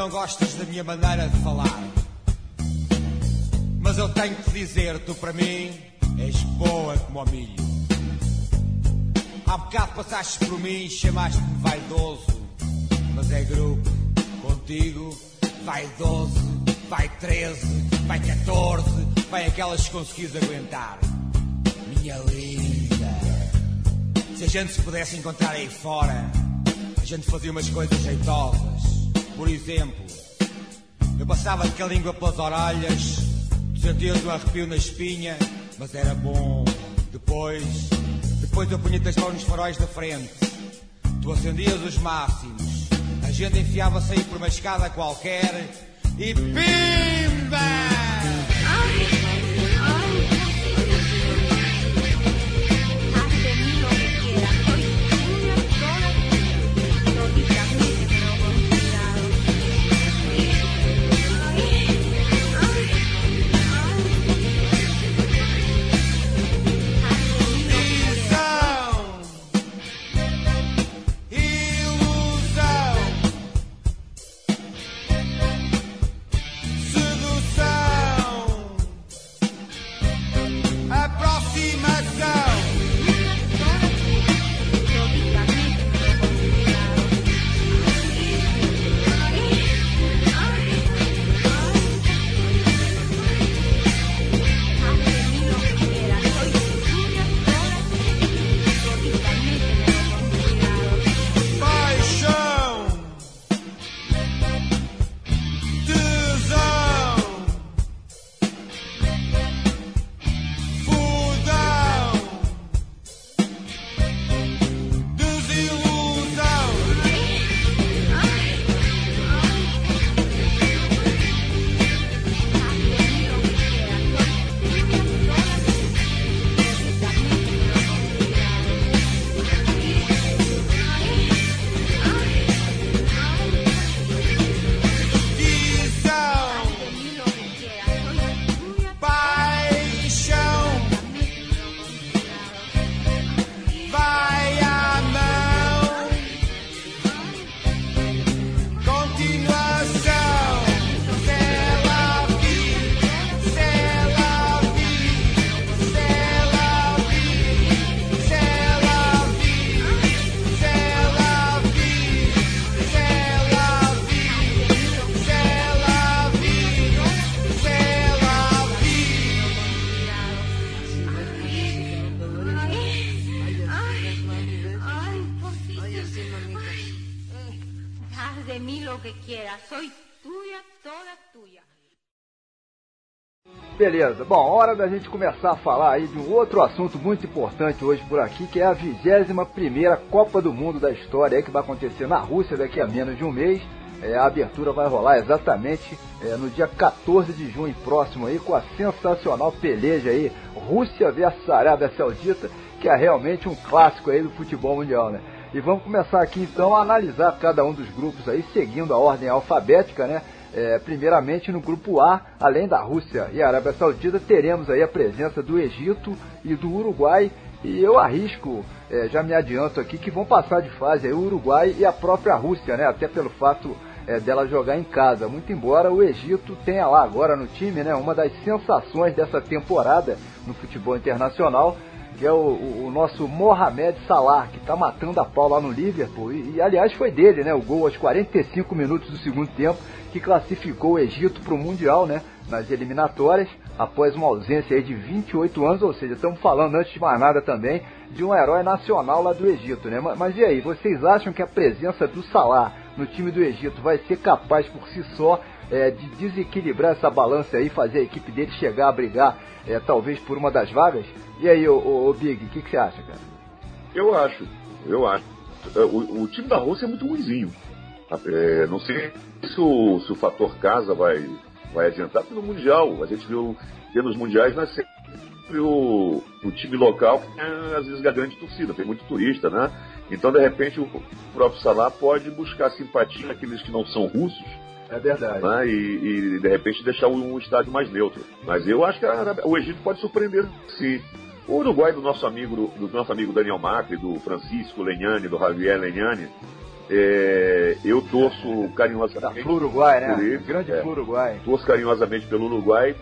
Não gostas da minha maneira de falar. Mas eu tenho que te dizer, tu para mim és boa como o milho. Há bocado passaste por mim e chamaste-me vaidoso. Mas é grupo, contigo, vai 12, vai 13, vai 14, vai aquelas que conseguis aguentar. Minha linda. Se a gente se pudesse encontrar aí fora, a gente fazia umas coisas jeitosas. Por exemplo, eu passava-te a língua pelas orelhas, sentias um arrepio na espinha, mas era bom. Depois, depois eu punha-te as mãos nos faróis da frente, tu acendias os máximos, a gente enfiava-se aí por uma escada qualquer e pimba! Beleza, bom, hora da gente começar a falar aí de um outro assunto muito importante hoje por aqui, que é a 21 primeira Copa do Mundo da história, que vai acontecer na Rússia daqui a menos de um mês. É, a abertura vai rolar exatamente é, no dia 14 de junho próximo aí, com a sensacional peleja aí, Rússia versus Arábia Saudita, que é realmente um clássico aí do futebol mundial, né? E vamos começar aqui então a analisar cada um dos grupos aí, seguindo a ordem alfabética, né? É, primeiramente no grupo A, além da Rússia e Arábia Saudita, teremos aí a presença do Egito e do Uruguai. E eu arrisco, é, já me adianto aqui, que vão passar de fase aí o Uruguai e a própria Rússia, né? Até pelo fato é, dela jogar em casa. Muito embora o Egito tenha lá agora no time, né? Uma das sensações dessa temporada no futebol internacional, que é o, o, nosso Mohamed Salah, que está matando a pau lá no Liverpool. E, e, aliás foi dele, né? O gol aos 45 minutos do segundo tempo, que classificou o Egito para o Mundial, né? Nas eliminatórias, após uma ausência de 28 anos, ou seja, estamos falando antes de mais nada também de um herói nacional lá do Egito, né? Mas, mas e aí, vocês acham que a presença do Salah no time do Egito vai ser capaz por si só é, de desequilibrar essa balança aí, fazer a equipe dele chegar a brigar, é, talvez por uma das vagas? E aí, ô, ô, ô Big, o que, você acha, cara? Eu acho, eu acho. O, o time da Rússia é muito ruimzinho. É, não sei se o, se o fator casa vai, vai adiantar, porque no Mundial, a gente viu que nos Mundiais sempre o, o time local, é, às vezes, a grande torcida, tem muito turista, né? Então, de repente, o próprio Salah pode buscar simpatia naqueles que não são russos. É verdade. Né? E, e, de repente deixar um estádio mais neutro. Mas eu acho que a, o Egito pode surpreender sim. O Uruguai do nosso amigo, do nosso amigo Daniel Macri, do Francisco Lenhani, do Javier Lenhani, é, eu torço carinhosamente. Da Uruguai, né? Ele, Grande é, Uruguai. Torço carinhosamente pelo Uruguai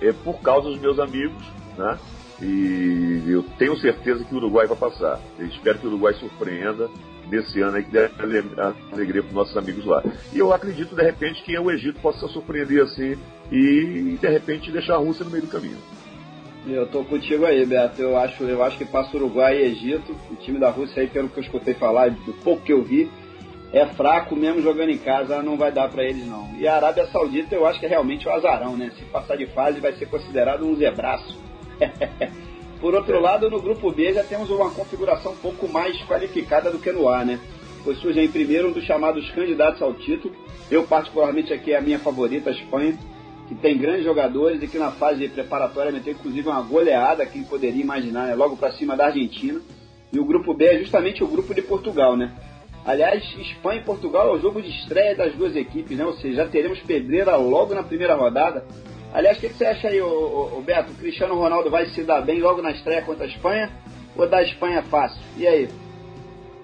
é, por causa dos meus amigos, né? E eu tenho certeza que o Uruguai vai passar. Eu espero que o Uruguai surpreenda nesse ano aí que deve alegria para os nossos amigos lá. E eu acredito, de repente, que o Egito possa surpreender assim e, de repente, deixar a Rússia no meio do caminho. Eu tô contigo aí, Beto. Eu acho, eu acho que passa Uruguai e Egito. O time da Rússia aí, pelo que eu escutei falar, do pouco que eu vi, é fraco mesmo jogando em casa, não vai dar para eles não. E a Arábia Saudita eu acho que é realmente o um azarão, né? Se passar de fase vai ser considerado um zebraço. Por outro lado, no grupo B já temos uma configuração um pouco mais qualificada do que no A, né? Pois surge em primeiro um dos chamados candidatos ao título. Eu, particularmente, aqui é a minha favorita, a Espanha, que tem grandes jogadores e que na fase preparatória meteu inclusive uma goleada, quem poderia imaginar, né? Logo para cima da Argentina. E o grupo B é justamente o grupo de Portugal, né? Aliás, Espanha e Portugal é o jogo de estreia das duas equipes, né? Ou seja, já teremos pedreira logo na primeira rodada. Aliás, o que, que, você acha aí, ô, ô, ô, Beto? O Cristiano Ronaldo vai se dar bem logo na estreia contra a Espanha? Ou da Espanha fácil? E aí?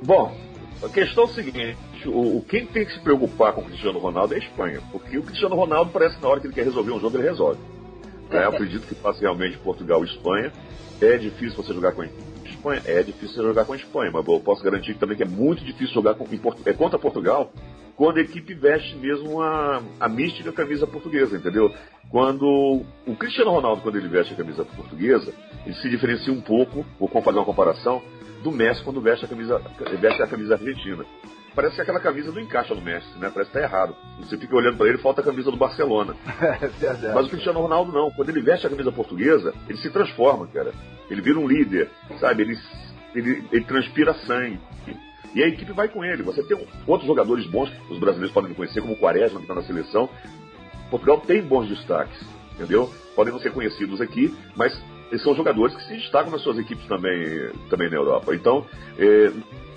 Bom, a questão é o seguinte: o, o, quem tem que se preocupar com o Cristiano Ronaldo é a Espanha. Porque o Cristiano Ronaldo parece que na hora que ele quer resolver um jogo, ele resolve. É, eu acredito que faça realmente Portugal e Espanha. É difícil você jogar com a Espanha? É difícil jogar com a Espanha, mas eu posso garantir também que é muito difícil jogar com, é, contra Portugal quando a equipe veste mesmo a, a mística camisa portuguesa, entendeu? Quando o Cristiano Ronaldo, quando ele veste a camisa portuguesa, ele se diferencia um pouco, ou vamos fazer uma comparação, do Messi quando veste a camisa, veste a camisa argentina. Parece que aquela camisa não encaixa no Messi, né? Parece que tá errado. Você fica olhando para ele falta a camisa do Barcelona. É Mas o Cristiano Ronaldo não. Quando ele veste a camisa portuguesa, ele se transforma, cara. Ele vira um líder, sabe? Ele, ele, ele transpira sangue. E a equipe vai com ele. Você tem outros jogadores bons, os brasileiros podem conhecer, como o Quaresma, que está na seleção. Portugal tem bons destaques, entendeu? Podem não ser conhecidos aqui, mas eles são jogadores que se destacam nas suas equipes também, também na Europa. Então, é,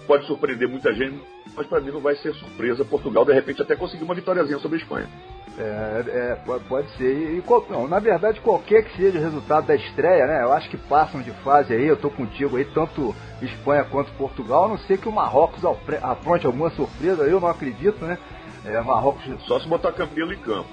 pode surpreender muita gente, mas para mim não vai ser surpresa Portugal, de repente, até conseguir uma vitóriazinha sobre a Espanha. É, é, pode ser. E, não, na verdade, qualquer que seja o resultado da estreia, né? Eu acho que passam de fase aí, eu tô contigo aí, tanto Espanha quanto Portugal. A não sei que o Marrocos apronte alguma surpresa, eu não acredito, né? É, Marrocos. Só se botar Camilo em campo.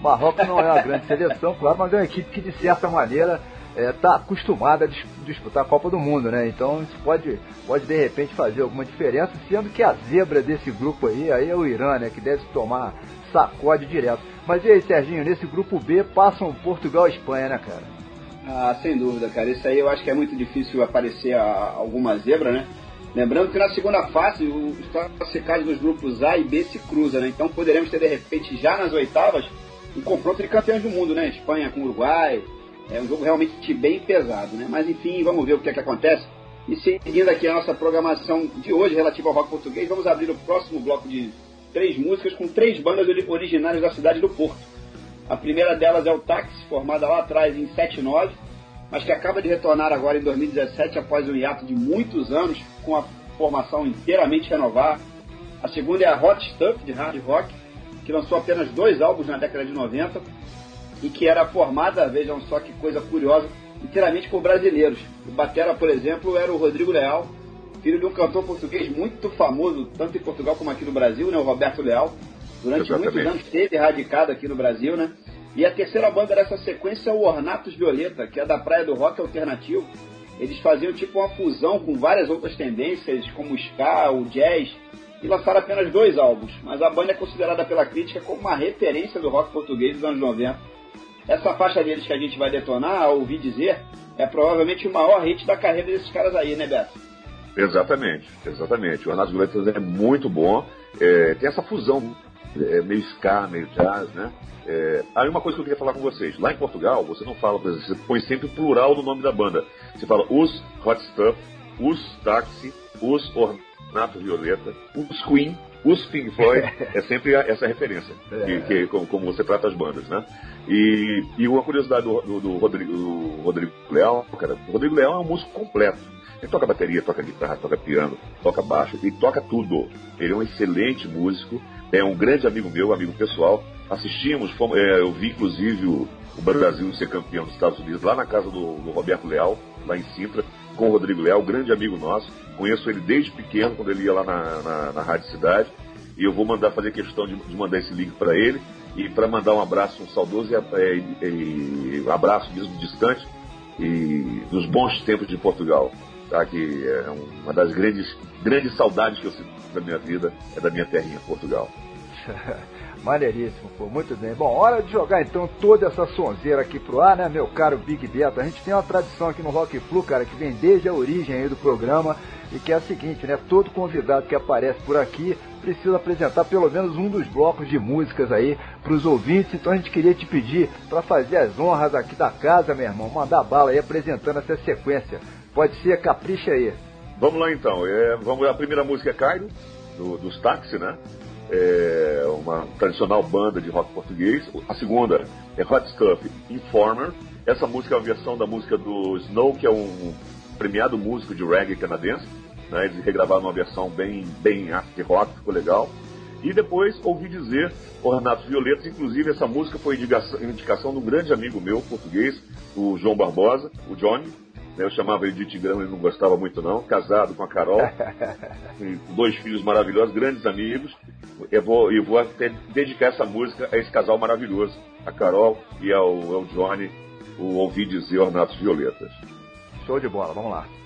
Marrocos não é uma grande seleção, claro, mas é uma equipe que de certa maneira está é, tá acostumada a dis disputar a Copa do Mundo, né? Então isso pode, pode de repente fazer alguma diferença, sendo que a zebra desse grupo aí, aí é o Irã, né? Que deve tomar sacode direto. Mas e aí, Serginho, nesse grupo B passam Portugal e Espanha, né, cara? Ah, sem dúvida, cara. Isso aí eu acho que é muito difícil aparecer alguma zebra, né? Lembrando que na segunda fase, os classificados dos grupos A e B se cruzam, né? Então poderemos ter, de repente, já nas oitavas, um confronto de campeões do mundo, né? Espanha com Uruguai. É um jogo realmente bem pesado, né? Mas enfim, vamos ver o que é que acontece. E seguindo aqui a nossa programação de hoje relativa ao rock português, vamos abrir o próximo bloco de três músicas com três bandas ori- originárias da cidade do Porto. A primeira delas é o Táxi, formada lá atrás em 79, mas que acaba de retornar agora em 2017 após um hiato de muitos anos com a formação inteiramente renovada. A segunda é a Hot Stuff, de hard rock, que lançou apenas dois álbuns na década de 90 e que era formada, vejam só que coisa curiosa, inteiramente por brasileiros. O batera, por exemplo, era o Rodrigo Leal, filho de um cantor português muito famoso, tanto em Portugal como aqui no Brasil, né, o Roberto Leal. Durante Exatamente. muitos anos esteve radicado aqui no Brasil, né? E a terceira banda dessa sequência é o Ornatos Violeta, que é da praia do rock alternativo. Eles faziam tipo uma fusão com várias outras tendências, como o ska, o jazz, e lançaram apenas dois álbuns. Mas a banda é considerada pela crítica como uma referência do rock português dos anos 90. Essa faixa deles que a gente vai detonar, a ouvir dizer, é provavelmente o maior hit da carreira desses caras aí, né, Beto? Exatamente, exatamente. O Renato Violetas é muito bom. É, tem essa fusão, é, meio ska, meio jazz, né? É, aí uma coisa que eu queria falar com vocês. Lá em Portugal, você não fala, você põe sempre o plural no nome da banda. Você fala os Hot Stuff, os Taxi, os Ornato Violeta, os Queen, os Pink Floyd. é sempre essa referência, que, que- como, como você trata as bandas, né? E, e uma curiosidade do, do- do Rodrigo, do Rodrigo Leal, cara, o Rodrigo Leal é um músico completo. Ele toca bateria, toca guitarra, toca piano, toca baixo, ele toca tudo. Ele é um excelente músico, é um grande amigo meu, amigo pessoal. Assistimos, fomos- é, eu vi inclusive o, o Brasil ser campeão dos Estados Unidos lá na casa do, do Roberto Leal, lá em Sintra, com o Rodrigo Leal, grande amigo nosso. Conheço ele desde pequeno, quando ele ia lá na, na, na Rádio Cidade. E eu vou mandar fazer questão de, de mandar esse link para ele e para mandar um abraço, um saudoso e, é, e- e um abraço mesmo distante e dos bons tempos de Portugal, tá? Que é uma das grandes grandes saudades que eu sinto da minha vida é da minha terrinha Portugal. Maneiríssimo, pô, muito bem. Bom, hora de jogar então toda essa sonzeira aqui pro ar, né, meu caro Big Beto? A gente tem uma tradição aqui no Rock Flu, cara, que vem desde a origem aí do programa e que é a seguinte, né? Todo convidado que aparece por aqui precisa apresentar pelo menos um dos blocos de músicas aí pros ouvintes. Então a gente queria te pedir para fazer as honras aqui da casa, meu irmão, mandar bala aí apresentando essa sequência. Pode ser, capricha aí. Vamos lá então. É, vamos a primeira música é Cairo, do, dos Táxi, né? É uma tradicional banda de rock português. A segunda é Hot Stuff Informer. Essa música é uma versão da música do Snow, que é um premiado músico de reggae canadense. Né? Eles regravaram uma versão bem, bem art rock, ficou legal. E depois ouvi dizer Ornatos Violetas, inclusive essa música foi indicação, indicação de um grande amigo meu, português, o João Barbosa, o Johnny. Eu chamava ele de Tigrão, ele não gostava muito não, casado com a Carol, dois filhos maravilhosos, grandes amigos. Eu vou, eu vou até dedicar essa música a esse casal maravilhoso, a Carol e ao, ao Johnny, o Ouvi Dizer Ornatos Violetas. Show de bola, vamos lá.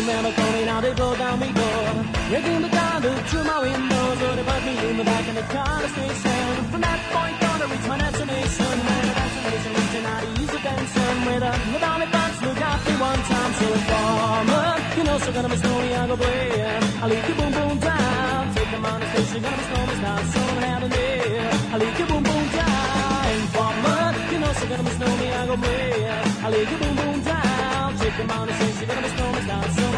This remember coming out, they blow down me door. Breaking the look through my window, so they put me in the back in the car station. From that point on, I reach my destination. The destination reaching out, use the Benson with a the buns, look out me one time. So informer, you know, so gonna be snowy, I go play. I leave you boom boom down. Take them on the station, gonna be snowy, start someone having there. I leave you boom boom down. Informer, you know, so gonna be snowy, I go play. I leave you boom boom down. Take them on the station, gonna be snowy, start someone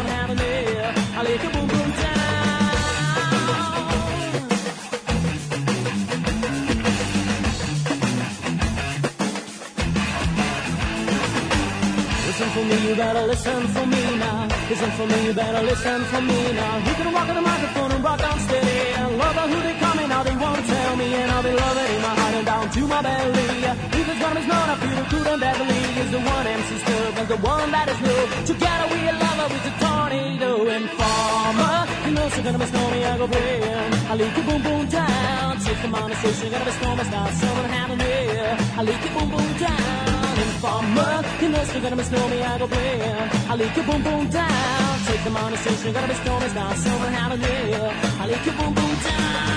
you better listen for me now. Listen for me, you better listen for me now. You can walk on the microphone and rock on steady. And love who they coming, now they won't tell me. And I'll be loving in my heart and down to my belly. If it's one is not, I feel good and Beverly is the one MC Stub and the one that is new. Together we love her with the tornado and farmer. You know she's gonna be stormy, I go playing. I leak it boom boom down. Take the station, gonna be stormy, start someone having here. I leak it boom boom down. Informer, you know she's gonna be stormy, I go playing. I leak it boom boom down. Take them on the station, gonna be stormy, start someone having here. I leak it boom boom down.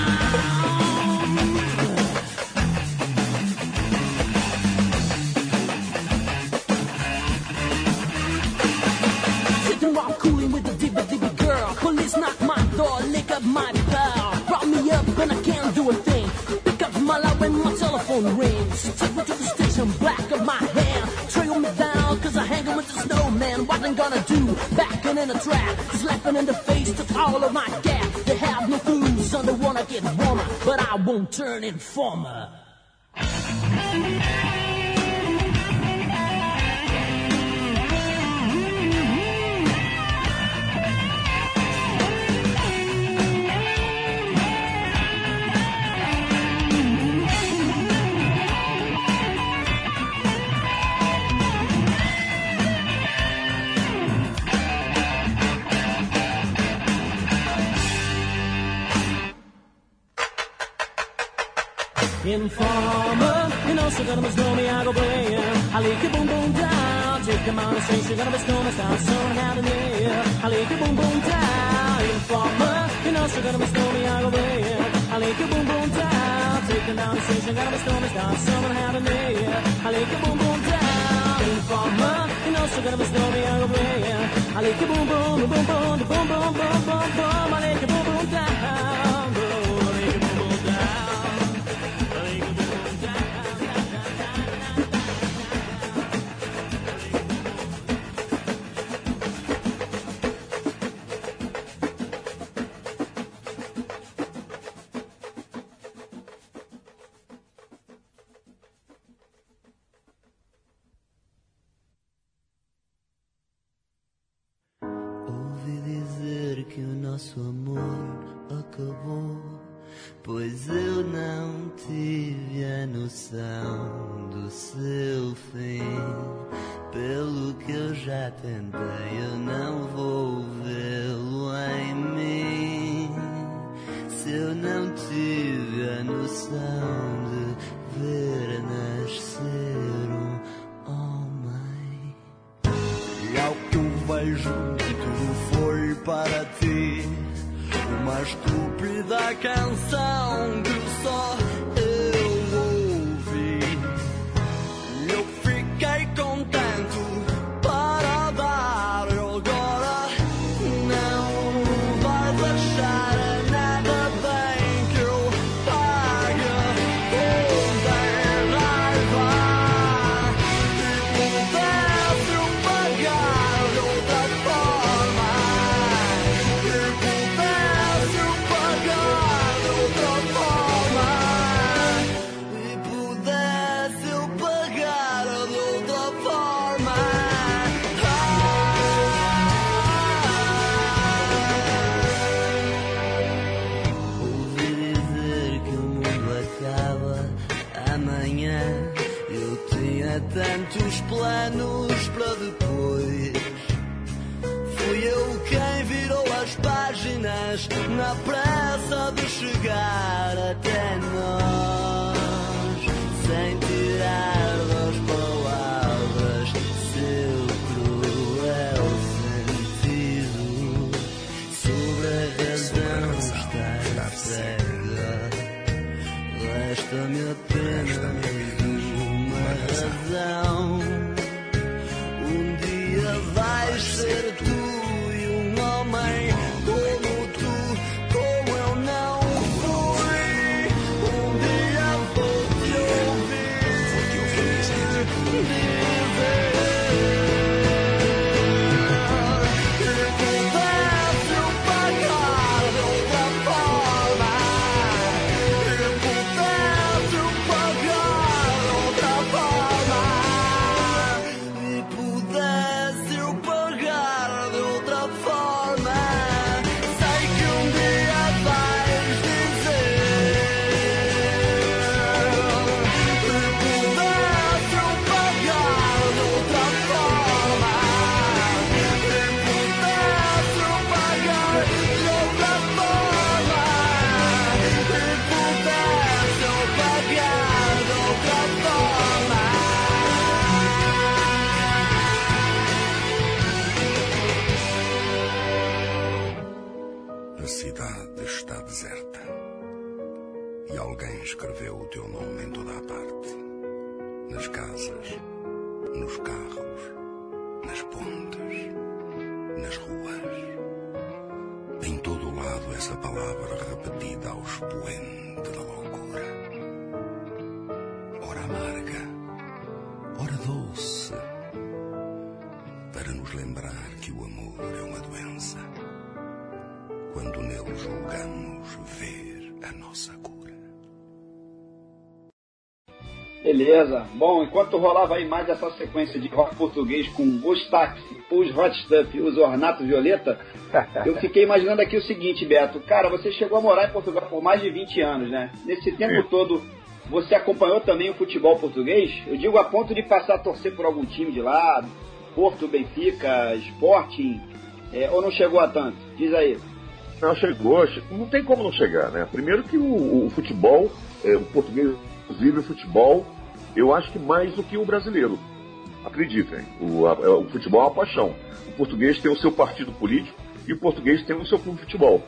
Police knock my door, lick up my bell. Brought me up and I can't do a thing. Pick up my light when my telephone rings. Take me to the station, back I'm gonna do? Backing in a trap. Slapping in the face, took all of my gas. They have no food, so they wanna get warmer. But I won't turn informer. Informer, you know sugar must know me, I go playing. I lick your boom boom down, take the mind, say sugar must know me, start so having me. I lick your boom boom down, informer, you know sugar must know me, I go playing. I lick your boom boom down, take your mind, say sugar must know me, start so having me. I lick your boom boom down, informer, you know sugar must know me, I go playing. I lick your boom boom, boom boom, boom boom, boom boom, boom boom, I lick your boom boom down. pois eu não tive a noção do seu fim. Pelo que eu já tentei, eu não vou vê-lo em mim. Se eu não tive a noção de ver nascer um homem, e ao que eu vejo a estúpida canção. Beleza. Bom, enquanto rolava aí mais essa sequência de rock português com os táxi, os hot stuff, os ornato violeta, eu fiquei imaginando aqui o seguinte, Beto. Cara, você chegou a morar em Portugal por mais de 20 anos, né? Nesse tempo Sim. todo, você acompanhou também o futebol português? Eu digo a ponto de passar a torcer por algum time de lá, Porto, Benfica, Sporting, é, ou não chegou a tanto? Diz aí. Não, chegou. Não tem como não chegar, né? Primeiro que o, o futebol, é, o português vive o futebol eu acho que mais do que o brasileiro. Acreditem, o, a, é, o futebol é uma paixão. O português tem o seu partido político e o português tem o seu clube de futebol.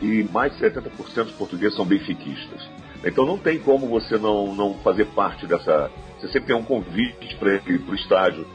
E mais de 70% dos portugueses são benfiquistas. Então não tem como você não, não fazer parte dessa. Você sempre tem um convite para ir para o estádio.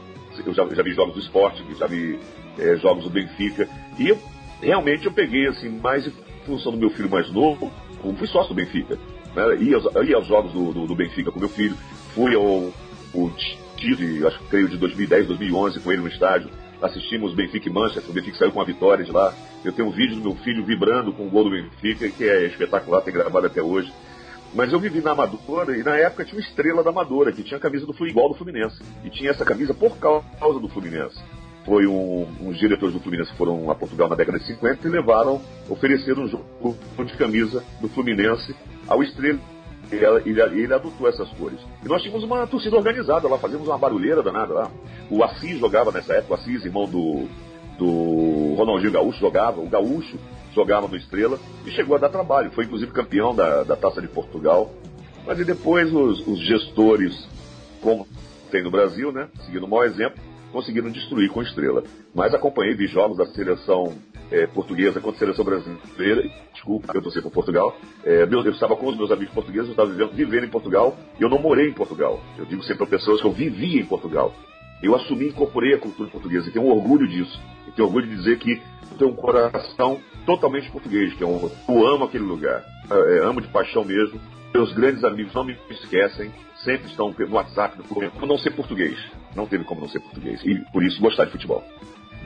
Eu já, já vi jogos do esporte, já vi é, jogos do Benfica. E eu, realmente eu peguei, assim, mais em função do meu filho mais novo, como fui sócio do Benfica. Né? Ia, ia aos jogos do, do, do Benfica com meu filho fui ao, ao TID, acho que creio de 2010, 2011, com ele no estádio. Assistimos Benfica e Manchester, o Benfica saiu com a vitória de lá. Eu tenho um vídeo do meu filho vibrando com o gol do Benfica, que é espetacular, tem gravado até hoje. Mas eu vivi na Amadora e na época tinha uma estrela da Amadora, que tinha a camisa do igual do Fluminense. E tinha essa camisa por causa do Fluminense. Foi um, uns diretores do Fluminense que foram a Portugal na década de 50 e levaram, ofereceram um jogo de camisa do Fluminense ao estrela. E ela- ele, ele adotou essas cores. E nós tínhamos uma torcida organizada lá, fazíamos uma barulheira danada lá. O Assis jogava nessa época, o Assis, irmão do, do Ronaldinho Gaúcho, jogava. O Gaúcho jogava no Estrela e chegou a dar trabalho. Foi inclusive campeão da, da Taça de Portugal. Mas e depois os, os gestores, como tem no Brasil, né, seguindo o mau exemplo, conseguiram destruir com Estrela. Mas acompanhei, vi jogos da seleção eh, portuguesa contra a seleção brasileira. Desculpa, eu torci por Portugal. Eh, meu- eu estava com os meus amigos portugueses, eu estava vivendo, vivendo em Portugal e eu não morei em Portugal. Eu digo sempre para pessoas que eu vivi em Portugal. Eu assumi e incorporei a cultura portuguesa e tenho orgulho disso. E tenho orgulho de dizer que tenho um coração totalmente português, que eu, eu amo aquele lugar. É, amo de paixão mesmo. Meus grandes amigos não me esquecem, sempre estão no WhatsApp, no não ser português. Não teve como não ser português. E por isso gostar de futebol.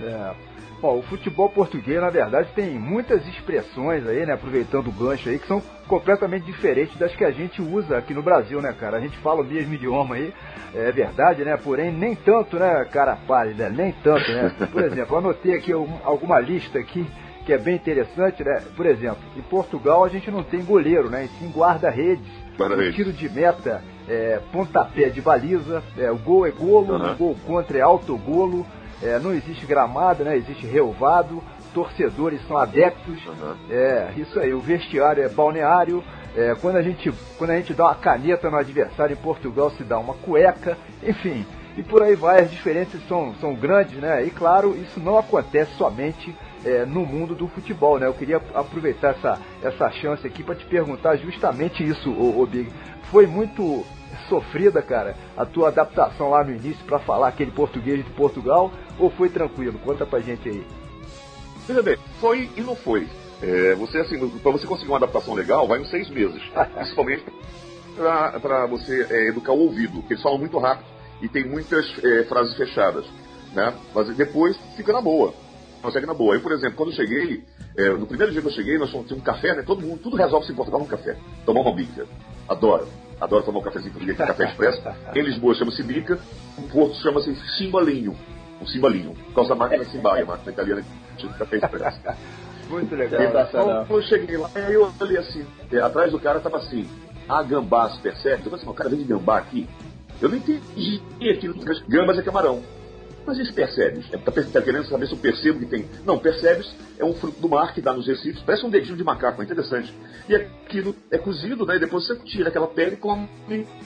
É. Bom, o futebol português, na verdade, tem muitas expressões aí, né, aproveitando o gancho aí, que são completamente diferentes das que a gente usa aqui no Brasil, né, cara? A gente fala o mesmo idioma aí, é verdade, né? Porém, nem tanto, né, cara pálida, nem tanto, né? Por exemplo, anotei aqui um- alguma lista aqui que é bem interessante, né? Por exemplo, em Portugal a gente não tem goleiro, né? E sim guarda-redes, Guarda-redes. tiro de meta, é, pontapé de baliza, é, o gol é golo, Aham. o gol contra é autogolo, é, não existe gramado, né? Existe relvado, torcedores são adeptos, é, isso aí, o vestiário é balneário, é, quando, a gente, quando a gente dá uma caneta no adversário em Portugal se dá uma cueca, enfim, e por aí vai, as diferenças são, são grandes, né? E claro, isso não acontece somente é, no mundo do futebol, né? Eu queria aproveitar essa, essa chance aqui para te perguntar justamente isso, ô Big. Foi muito sofrida, cara, a tua adaptação lá no início para falar aquele português de Portugal, ou foi tranquilo? Conta pra gente aí. Veja bem, foi e não foi. É, você, assim, para você conseguir uma adaptação legal, vai uns seis meses. Principalmente para você é, educar o ouvido, porque eles falam muito rápido e tem muitas é, frases fechadas. Né? Mas depois fica na boa. Consegue na boa. Eu, por exemplo, quando eu cheguei, é, no primeiro dia que eu cheguei, nós tínhamos um café, né? Todo mundo, tudo resolve-se em Portugal num café. Tomar uma bica. Adoro. Adoro tomar um cafezinho português, café expresso. Em Lisboa chama-se bica, em Porto chama-se cimbalinho. Um cimbalinho. Por causa da máquina Cimbalha, a máquina italiana de café expresso. Muito legal. Então, eu cheguei lá, eu olhei assim, é, atrás do cara tava assim, ah, gambás, percebe? Eu falei assim, o cara vem de gambá aqui. Eu não entendi aquilo, gambas é camarão. Mas esse percebes? É, tá, querendo saber se eu percebo que tem. Não, percebes é um fruto do mar que dá nos recifes, parece um dedinho de macaco, é interessante. E aquilo é cozido, né? E depois você tira aquela pele e come.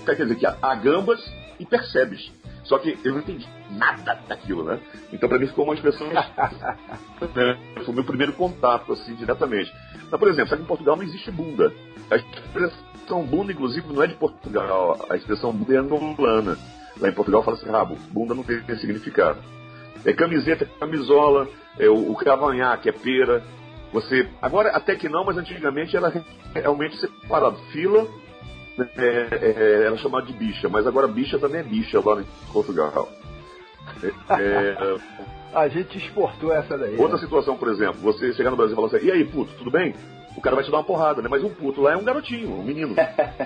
Quer dizer que há, gambas e percebes. Só que eu não entendi nada daquilo, né? Então pra mim ficou uma expressão. Foi o meu primeiro contato, assim, diretamente. Mas, por exemplo, sabe que em Portugal não existe bunda. A expressão bunda, inclusive, não é de Portugal. A expressão bunda é angolana. Lá em Portugal fala-se rabo. Bunda não tem significado. É camiseta, camisola, é o, o cavanhaque, é pera. Você. Agora, até que não, mas antigamente era realmente separado. Fila é, é, era chamada de bicha, mas agora bicha também é bicha lá em Portugal. É, é, A gente exportou essa daí. outra né? situação, por exemplo, você chegar no Brasil e falar assim, e aí, puto, tudo bem? O cara vai te dar uma porrada, né? Mas um puto lá é um garotinho, um menino.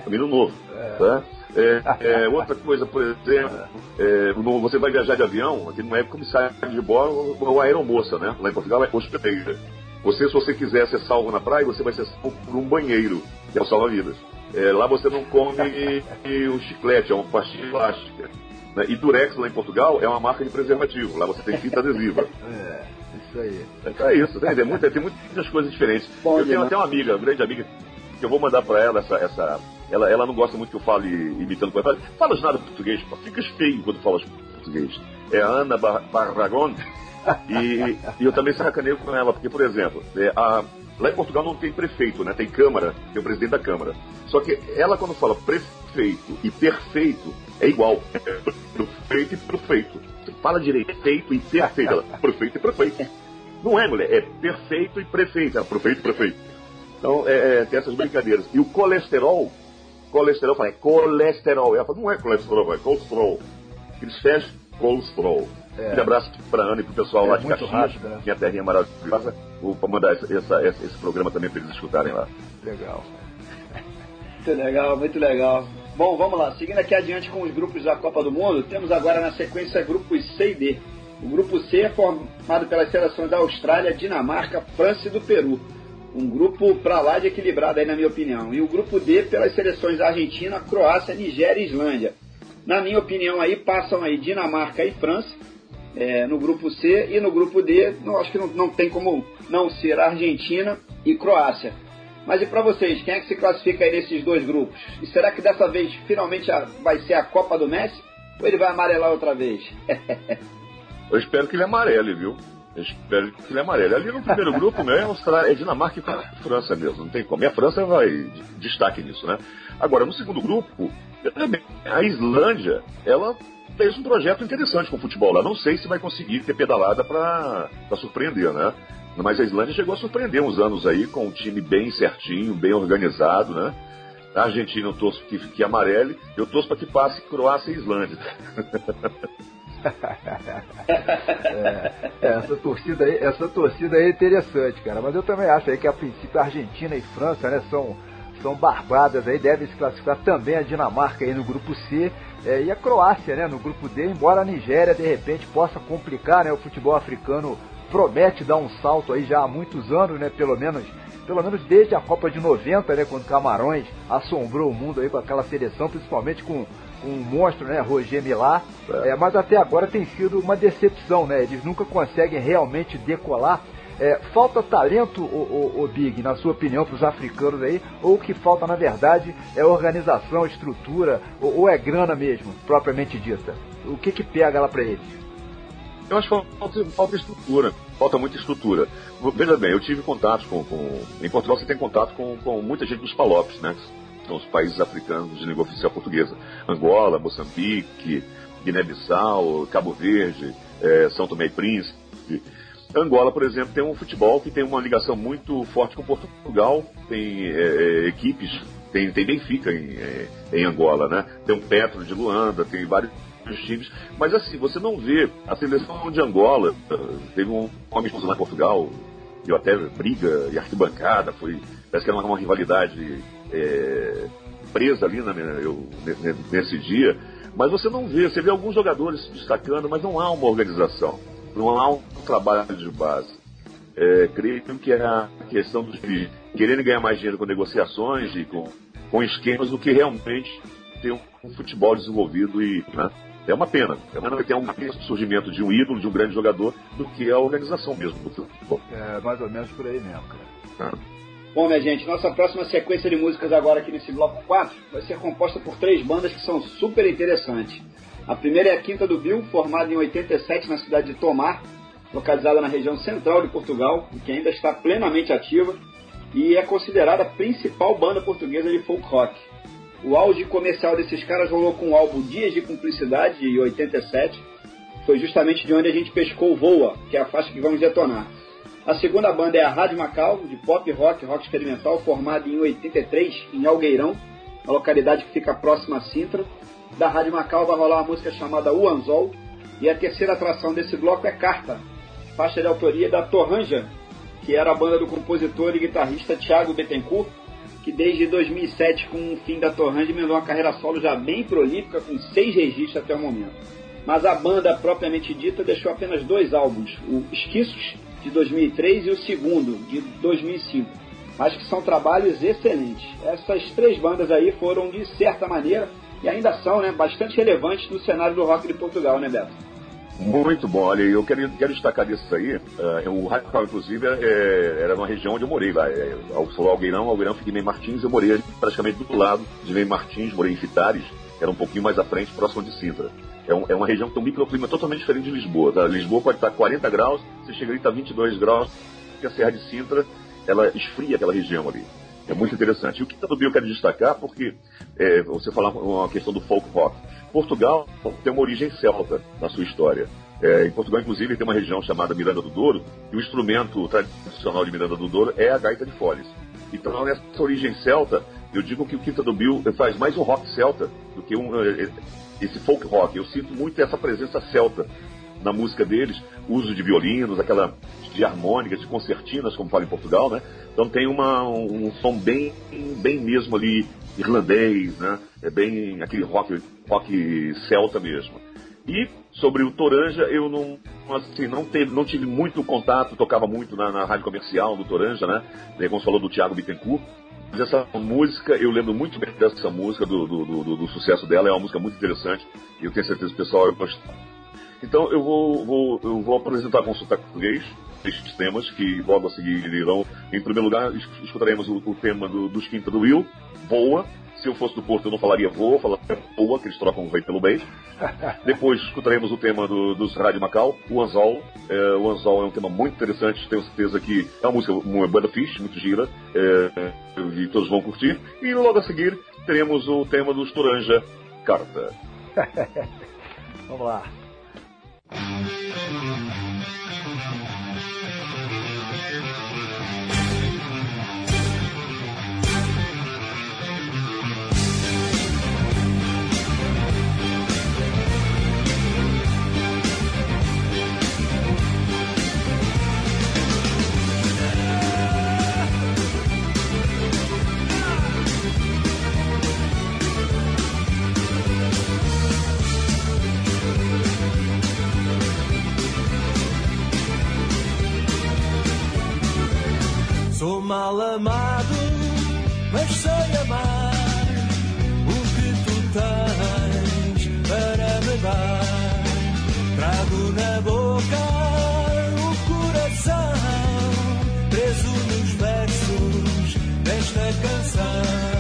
Um menino novo. Tá? É, é, outra coisa, por exemplo, é, você vai viajar de avião, aqui não é comissário de bordo ou, aeromoça, né? Lá em Portugal é hospedeira. Você, se você quiser ser salvo na praia, você vai ser salvo por um banheiro, que é o salva-vidas. É, lá você não come o chiclete, é uma pastilha plástica. né? E Durex, lá em Portugal, é uma marca de preservativo. Lá você tem fita adesiva. É, isso aí. É isso, tem, tem, muita- tem muitas coisas diferentes. Eu tenho Lima. até uma amiga, uma grande amiga, que eu vou mandar pra ela essa. essa ela, ela não gosta muito que eu fale imitando. Fala, Falas nada português, pô. ficas feio quando falas português. É a Ana Bar Barragon. E, e eu também sacaneio com ela, porque, por exemplo, é, a, Lá em Portugal não tem prefeito, né? Tem Câmara, tem o presidente da Câmara. Só que ela, quando fala prefeito e perfeito, é igual. É prefeito e prefeito. Fala direito, feito e perfeito. Ela, prefeito e prefeito. Não é, mulher, é perfeito e prefeito. É prefeito e prefeito. Então, é, é, tem essas brincadeiras. E o colesterol, colesterol, fala, é colesterol. Ela fala, não é colesterol, é colesterol. Eles fecham colesterol. É. Um abraço para Ana e pro pessoal É lá de Caxias, rápido, né? minha terrinha maravilhosa. Vou mandar essa- essa- esse programa também para eles escutarem lá. Legal. Muito legal, muito legal. Bom, vamos lá. Seguindo aqui adiante com os grupos da Copa do Mundo, temos agora na sequência grupos C e D. O grupo C é formado pelas seleções da Austrália, Dinamarca, França e do Peru. Um grupo pra lá de equilibrado aí, na minha opinião. E o grupo D pelas seleções da Argentina, Croácia, Nigéria e Islândia. Na minha opinião aí, passam aí Dinamarca e França é, no grupo C e no grupo D, não, acho que não, não tem como não ser Argentina e Croácia. Mas e para vocês, quem é que se classifica aí nesses dois grupos? E será que dessa vez finalmente vai ser a Copa do Messi? Ou ele vai amarelar outra vez? Eu espero que ele amarele, viu? Eu espero que ele amarele. Ali no primeiro grupo, né, é, Dinamarca e França mesmo. Não tem como. E a França vai de destaque nisso, né? Agora, no segundo grupo, a Islândia, ela fez um projeto interessante com o futebol lá. Não sei se vai conseguir ter pedalada para surpreender, né? Mas a Islândia chegou a surpreender uns anos aí com um time bem certinho, bem organizado, né? A Argentina eu torço que, que amarele, eu torço para que passe Croácia e Islândia. É, é, essa torcida aí, essa torcida aí é interessante, cara. Mas eu também acho aí que a princípio a Argentina e França, né, são, são barbadas aí, devem se classificar também a Dinamarca aí no grupo C é, e a Croácia, né, no grupo D, embora a Nigéria de repente possa complicar, né, o futebol africano promete dar um salto aí já há muitos anos, né, pelo menos pelo menos desde a Copa de 90, né, quando Camarões assombrou o mundo aí com aquela seleção, principalmente com, com um monstro, né, Roger Milá. É, mas até agora tem sido uma decepção, né? Eles nunca conseguem realmente decolar. É, falta talento, o, o, o Big, na sua opinião, para os africanos aí? Ou o que falta, na verdade, é organização, estrutura, ou, ou é grana mesmo, propriamente dita? O que que pega lá para eles? Eu acho que falta, falta estrutura, falta muita estrutura. Veja bem, eu tive contatos com, com- Em Portugal você tem contato com, com muita gente dos Palopes, né? Os países africanos de língua oficial portuguesa. Angola, Moçambique, Guiné-Bissau, Cabo Verde, eh, São Tomé e Príncipe. Angola, por exemplo, tem um futebol que tem uma ligação muito forte com Portugal, tem eh, eh, equipes, tem, tem Benfica em, eh, em Angola, né? Tem o Petro de Luanda, tem vários times, mas assim, você não vê a seleção de Angola, eh, teve um, um amistoso lá em Portugal, deu até briga e arquibancada, foi, parece que era uma, uma rivalidade eh, presa ali na, eu, ne- ne- nesse dia, mas você não vê, você vê alguns jogadores se destacando, mas não há uma organização, não há um trabalho de base. É, creio que é a questão dos de querendo ganhar mais dinheiro com negociações e com, com esquemas do que realmente ter um, um futebol desenvolvido e né? é uma pena. É uma pena que tenha um surgimento de um ídolo, de um grande jogador, do que a organização mesmo do futebol. É mais ou menos por aí mesmo, cara. Bom, minha gente, nossa próxima sequência de músicas agora aqui nesse bloco 4 vai ser composta por três bandas que são super interessantes. A primeira é a Quinta do Bill, formada em 87 na cidade de Tomar, localizada na região central de Portugal, e que ainda está plenamente ativa, e é considerada a principal banda portuguesa de folk rock. O auge comercial desses caras rolou com o álbum Dias de Cumplicidade, de 87, foi justamente de onde a gente pescou Voa, que é a faixa que vamos detonar. A segunda banda é a Rádio Macau, de pop rock, rock experimental, formada em 83, em Algueirão, a localidade que fica próxima a Sintra. Da Rádio Macau vai rolar uma música chamada O Anzol, e a terceira atração desse bloco é Carta, faixa de autoria da Torranja, que era a banda do compositor e guitarrista Thiago Bettencourt, que desde 2007, com o fim da Torranja, emendou uma carreira solo já bem prolífica, com seis registros até o momento. Mas a banda propriamente dita deixou apenas dois álbuns, o Esquiços, de 2003, e o segundo, de 2005. Mas que são trabalhos excelentes. Essas três bandas aí foram, de certa maneira, e ainda são né, bastante relevantes no cenário do rock de Portugal, né, Beto? Muito bom, olha, eu quero, quero destacar desses aí, eh, o Radical, inclusive, é, era uma região onde eu morei lá, é, falou Algueirão, Algueirão fica em Martins, eu morei praticamente do lado de Ney Martins, morei em Fitares, era um pouquinho mais à frente, próximo de Sintra. É, um- é uma região que tem um microclima totalmente diferente de Lisboa, tá? Lisboa pode estar 40 graus, você chega ali está 22 graus, que a Serra de Sintra ela esfria aquela região ali. É muito interessante. E o do Bill eu quero destacar porque é, você falar uma questão do folk rock. Portugal tem uma origem celta na sua história. É, em Portugal, inclusive, tem uma região chamada Miranda do Douro, e o instrumento tradicional de Miranda do Douro é a gaita de foles. Então, nessa origem celta, eu digo que o Quinta do Bill faz mais um rock celta do que um, eh, esse folk rock. Eu sinto muito essa presença celta na música deles, uso de violinos, aquela de harmônicas, de concertinas, como fala em Portugal, né? Então tem uma, um som bem, bem mesmo ali irlandês, né? É bem aquele rock, rock celta mesmo. E sobre o Toranja, eu não, assim, não, teve, não tive muito contato, tocava muito na, na rádio comercial do Toranja, né? Como você falou do Thiago Bittencourt. Essa música, eu lembro muito bem dessa música, do, do, do, do sucesso dela, é uma música muito interessante, e eu tenho certeza que o pessoal vai gostar. Então eu vou, vou, eu vou apresentar com sotaque português estes temas que logo a seguir irão. Em primeiro lugar, es- escutaremos o, o tema do, dos Quinta do Will, Voa. Se eu fosse do Porto, eu não falaria voa, eu falaria voa, que eles trocam o rei pelo beijo. Depois escutaremos o tema do, dos Rádio Macau, o Anzol. É, o Anzol é um tema muito interessante, tenho certeza que é uma música uma banda fixe, muito gira, é, e todos vão curtir. E logo a seguir teremos o tema dos Toranja, Carta. Vamos lá. Mal amado, mas sei amar o que tu tens para me dar. Trago na boca o coração, preso nos versos desta canção.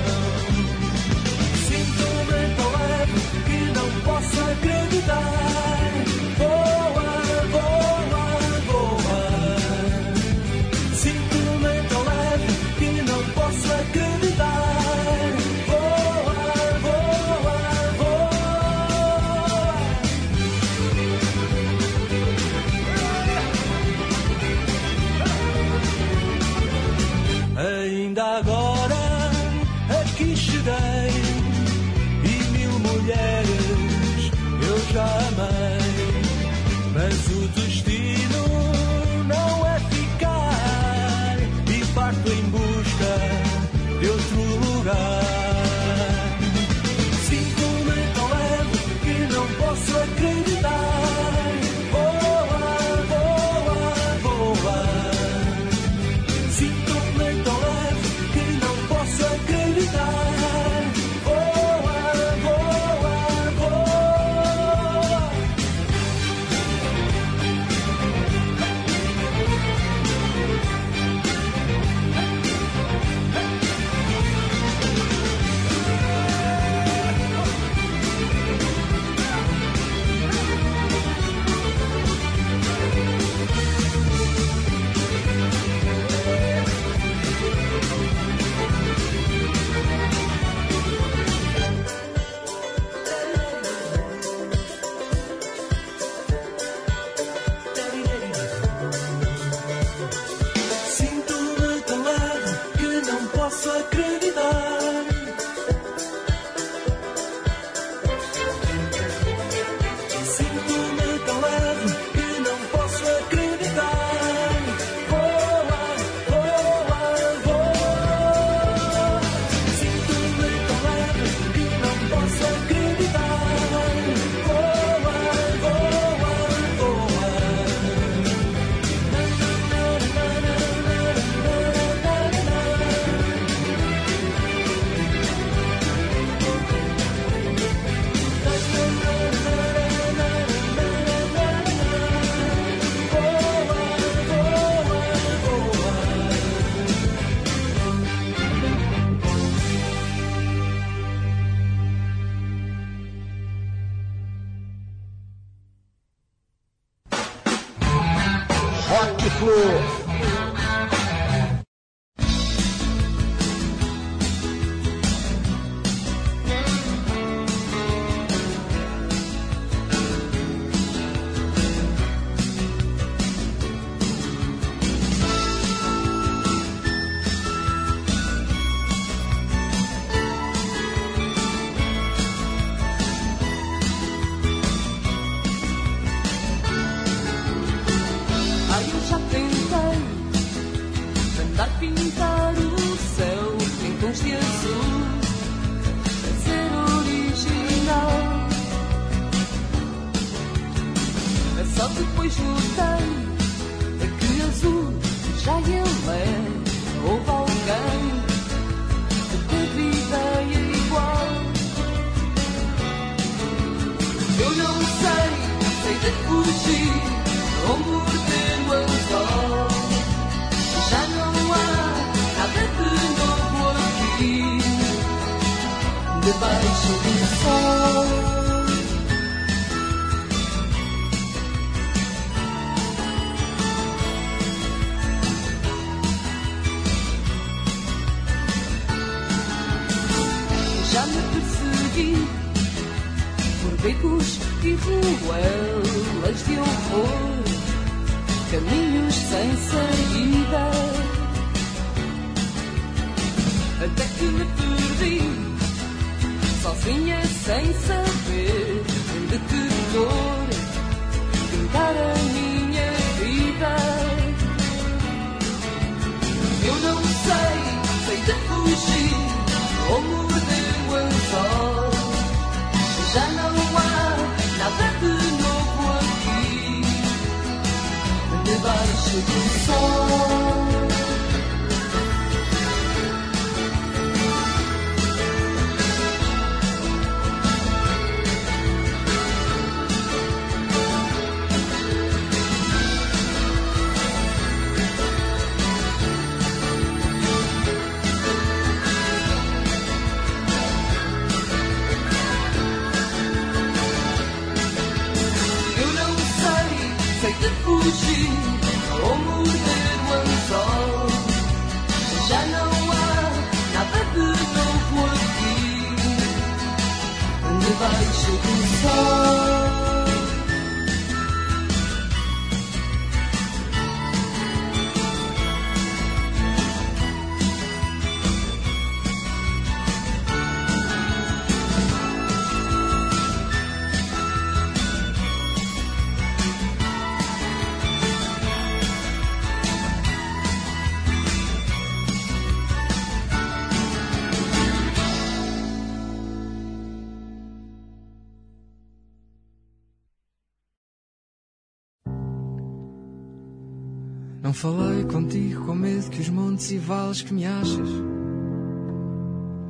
Que os montes e vales que me achas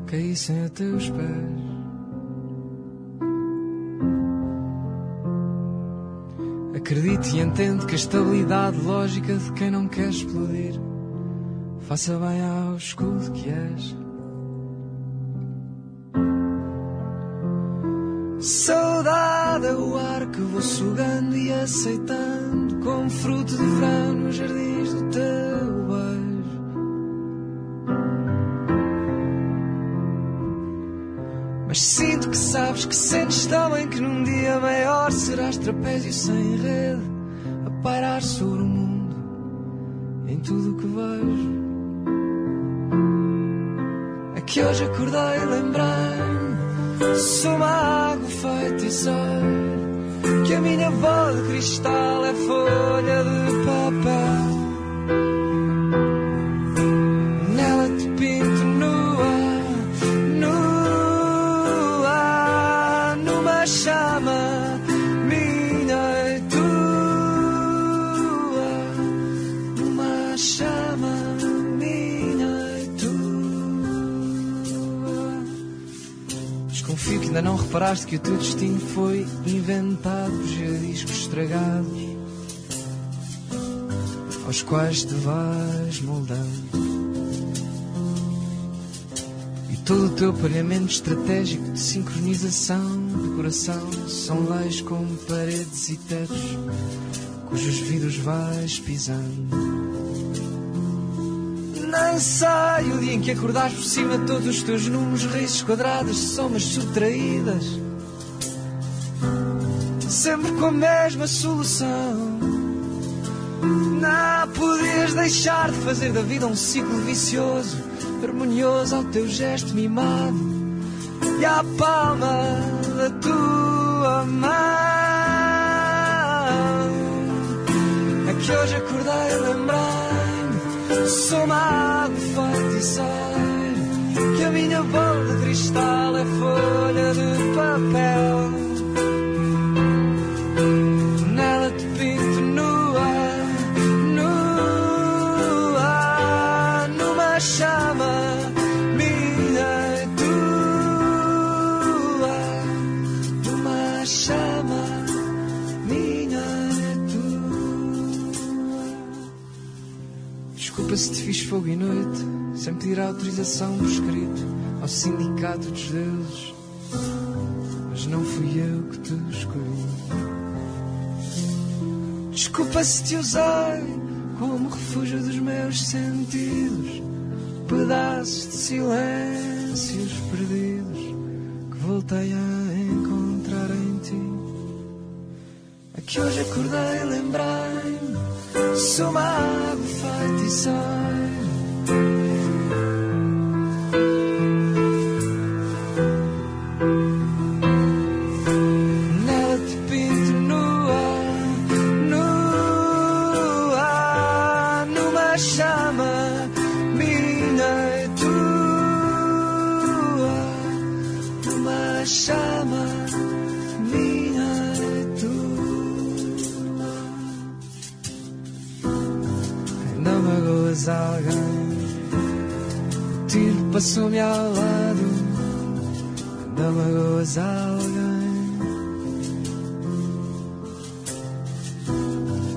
caíssem a teus pés. Acredito e entendo que a estabilidade lógica de quem não quer explodir faça bem ao escudo que és. Saudade é o ar que vou sugando e aceitando como fruto de verão nos jardins do teu sabes que sentes também que num dia maior serás trapézio sem rede a pairar sobre o mundo em tudo o que vejo. É que hoje acordei e lembrei Sou uma água feiticeira Que a minha bola de cristal é folha de papel reparaste que o teu destino foi inventado por giradiscos estragados aos quais te vais moldando. E todo o teu pareamento estratégico de sincronização de coração são leis como paredes e tetos cujos vidros vais pisando. Sei o dia em que acordares por cima de todos os teus números, raízes quadradas, somas subtraídas. Sempre com a mesma solução. Não podias deixar de fazer da vida um ciclo vicioso, harmonioso ao teu gesto mimado e à palma da tua mão. É que hoje acordei e lembrei-me, sou uma água que a minha bola de cristal é folha de papel. Fogo e noite, sem pedir autorização por escrito ao sindicato dos deuses. Mas não fui eu que te escolhi. Desculpa se te usei como refúgio dos meus sentidos, pedaços de silêncios perdidos que voltei a encontrar em ti. Que hoje acordei lembrei-me, sou uma água. Passou-me ao lado, ainda magoas alguém.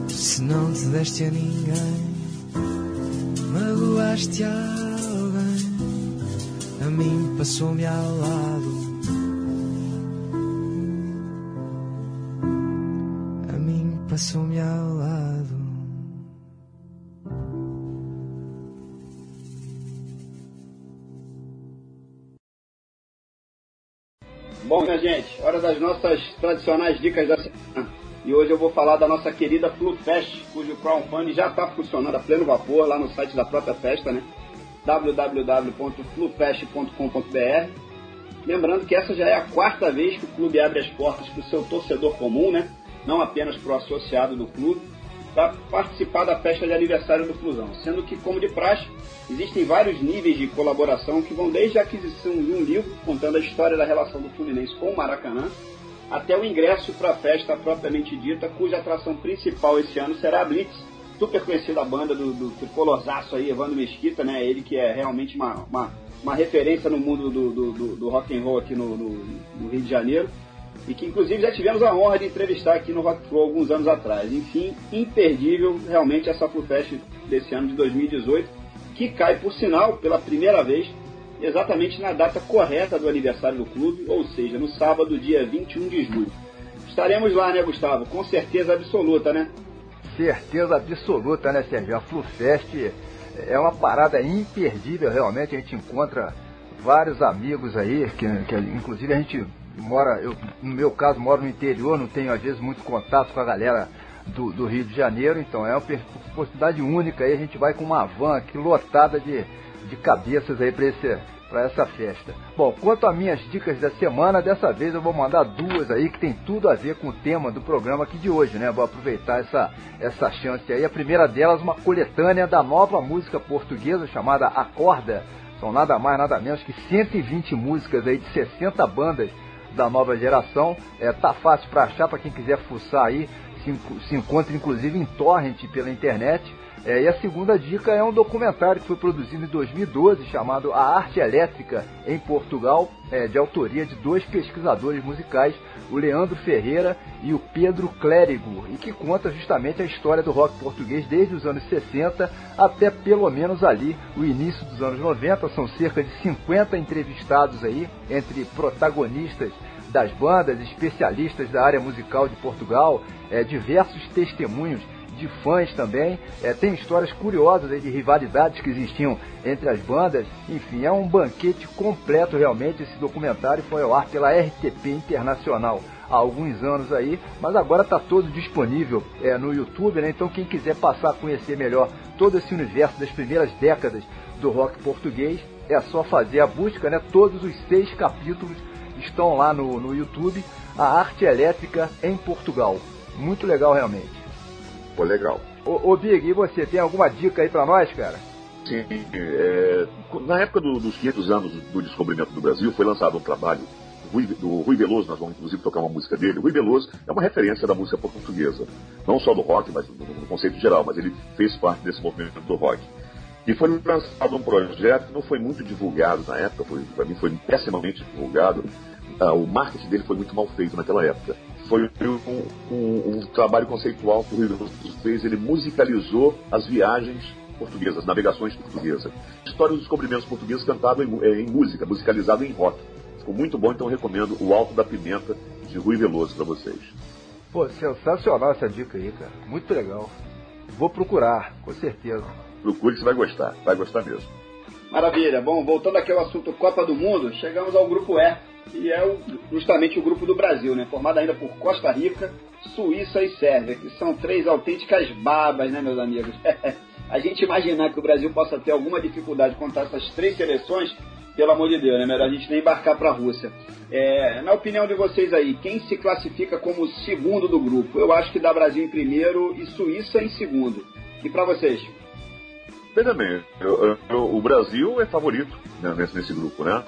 Se não te deste a ninguém, magoaste alguém. A mim passou-me ao lado. Bom, minha gente, hora das nossas tradicionais dicas da semana. E hoje eu vou falar da nossa querida FluFest, cujo crowdfunding já está funcionando a pleno vapor lá no site da própria festa, né? www.flufest.com.br Lembrando que essa já é a quarta vez que o clube abre as portas para o seu torcedor comum, né? Não apenas para o associado do clube, para participar da festa de aniversário do Flusão. Sendo que, como de praxe, existem vários níveis de colaboração que vão desde a aquisição de um livro contando a história da relação do Fluminense com o Maracanã, até o ingresso para a festa propriamente dita, cuja atração principal esse ano será a Blitz, super conhecida banda do, do tricolorzaço aí, Evandro Mesquita, né? Ele que é realmente uma, uma, uma referência no mundo do, do, do, do rock and roll aqui no, no, no Rio de Janeiro e que inclusive já tivemos a honra de entrevistar aqui no Rock Flow alguns anos atrás. Enfim, imperdível realmente essa FluFest desse ano de 2018, que cai, por sinal, pela primeira vez, exatamente na data correta do aniversário do clube, ou seja, no sábado, dia 21 de julho. Estaremos lá, né, Gustavo? Com certeza absoluta, né? Certeza absoluta, né, Sérgio? A FluFest é uma parada imperdível, realmente. A gente encontra vários amigos aí, que, que inclusive a gente mora, eu, no meu caso, moro no interior, não tenho às vezes muito contato com a galera do, do Rio de Janeiro, então é uma oportunidade única aí, a gente vai com uma van aqui lotada de, de cabeças aí para essa festa. Bom, quanto às minhas dicas da semana, dessa vez eu vou mandar duas aí que tem tudo a ver com o tema do programa aqui de hoje, né? Vou aproveitar essa, essa chance aí. A primeira delas, uma coletânea da nova música portuguesa chamada Acorda. São nada mais, nada menos que 120 músicas aí de 60 bandas da nova geração. É, tá fácil para achar para quem quiser fuçar aí. Se, se encontra inclusive em torrent pela internet. É, e a segunda dica é um documentário que foi produzido em 2012 chamado A Arte Elétrica em Portugal, é, de autoria de dois pesquisadores musicais, o Leandro Ferreira e o Pedro Clérigo, e que conta justamente a história do rock português desde os anos 60 até pelo menos ali o início dos anos 90. São cerca de 50 entrevistados aí, entre protagonistas das bandas, especialistas da área musical de Portugal, é, diversos testemunhos de fãs também. É, tem histórias curiosas aí de rivalidades que existiam entre as bandas. Enfim, é um banquete completo realmente. Esse documentário foi ao ar pela RTP Internacional há alguns anos aí, mas agora está todo disponível é, no YouTube, né? Então quem quiser passar a conhecer melhor todo esse universo das primeiras décadas do rock português, é só fazer a busca, né? Todos os seis capítulos estão lá no, no YouTube, a arte elétrica em Portugal. Muito legal realmente. Pô, legal. Ô, ô Big, e você tem alguma dica aí pra nós, cara? Sim, é, na época do- dos 500 anos do descobrimento do Brasil, foi lançado um trabalho Rui, do Rui Veloso, nós vamos inclusive tocar uma música dele. O Rui Veloso é uma referência da música portuguesa, não só do rock, mas no, no conceito geral, mas ele fez parte desse movimento do rock. E foi lançado um projeto que não foi muito divulgado na época, para mim foi pessimamente divulgado. Ah, o marketing dele foi muito mal feito naquela época. Foi um, um- um trabalho conceitual que o Rui Veloso fez, ele musicalizou as viagens portuguesas, navegações portuguesas. História dos descobrimentos portugueses cantado em, eh, em música, musicalizado em rock. Ficou muito bom, então recomendo O Alto da Pimenta, de Rui Veloso para vocês. Pô, sensacional essa dica aí, cara. Muito legal. Vou procurar, com certeza. Procure que você vai gostar, vai gostar mesmo. Maravilha. Bom, voltando aqui ao assunto Copa do Mundo, chegamos ao grupo E, que é justamente o grupo do Brasil, né? Formado ainda por Costa Rica, Suíça e Sérvia, que são três autênticas babas, né, meus amigos? A gente imaginar que o Brasil possa ter alguma dificuldade contra essas três seleções, pelo amor de Deus, né? Melhor a gente nem embarcar para a Rússia. É, na opinião de vocês aí, quem se classifica como segundo do grupo? Eu acho que dá Brasil em primeiro e Suíça em segundo. E para vocês? Veja bem, eu- eu- o Brasil é favorito né, nesse, nesse grupo, né?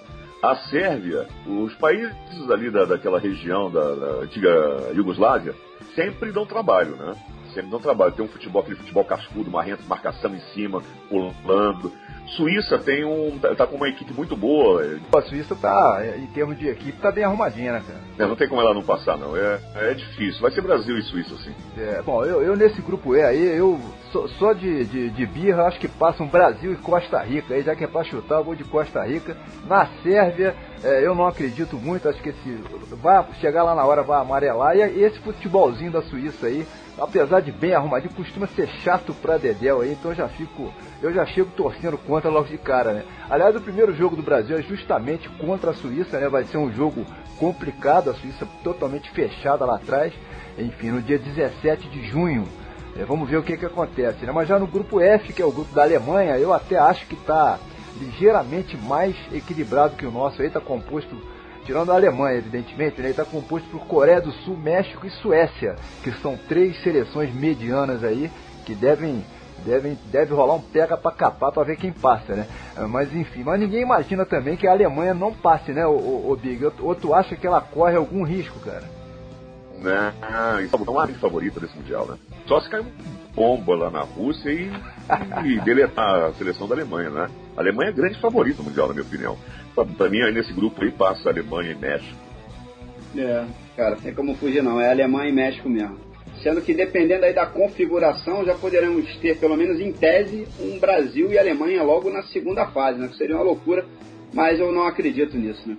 A Sérvia, os países ali da, daquela região da, da antiga Iugoslávia, sempre dão trabalho, né? Sempre dão trabalho. Tem um futebol, aquele futebol cascudo, marrento, marcação em cima, pulando. Suíça tem um. tá, tá com uma equipe muito boa. A Suíça tá, em termos de equipe, tá bem arrumadinha, né, cara? É, não tem como ela não passar, não. É, é difícil. Vai ser Brasil e Suíça, sim. É, bom, eu, eu nesse grupo E aí, eu só, só de, de, de birra, acho que passam Brasil e Costa Rica. Aí já que é pra chutar, eu vou de Costa Rica. Na Sérvia, é, eu não acredito muito, acho que esse, vai chegar lá na hora, vai amarelar. E esse futebolzinho da Suíça aí, apesar de bem arrumadinho, costuma ser chato pra Dedéu aí, então eu já fico, eu já chego torcendo contra logo de cara, né? Aliás, o primeiro jogo do Brasil é justamente contra a Suíça, né? Vai ser um jogo complicado, a Suíça totalmente fechada lá atrás. Enfim, no dia 17 de junho. É, vamos ver o que, que acontece. Né? Mas já no grupo F, que é o grupo da Alemanha, eu até acho que está ligeiramente mais equilibrado que o nosso. Aí está composto, tirando a Alemanha, evidentemente, né? está composto por Coreia do Sul, México e Suécia, que são três seleções medianas aí que devem devem deve rolar um pega para capar para ver quem passa, né? Mas enfim, mas ninguém imagina também que a Alemanha não passe, né, o, o, o Big? Ou tu acha que ela corre algum risco, cara? Né? Isso não é a favorita desse Mundial, né? Só se cair bomba lá na Rússia e, e deletar a seleção da Alemanha, né? A Alemanha é grande favorita no Mundial, na minha opinião. Pra, pra mim, aí nesse grupo aí passa Alemanha e México. É, cara, tem como fugir não, é Alemanha e México mesmo. Sendo que dependendo aí da configuração, já poderemos ter, pelo menos em tese, um Brasil e Alemanha logo na segunda fase, né? Que seria uma loucura, mas eu não acredito nisso, né?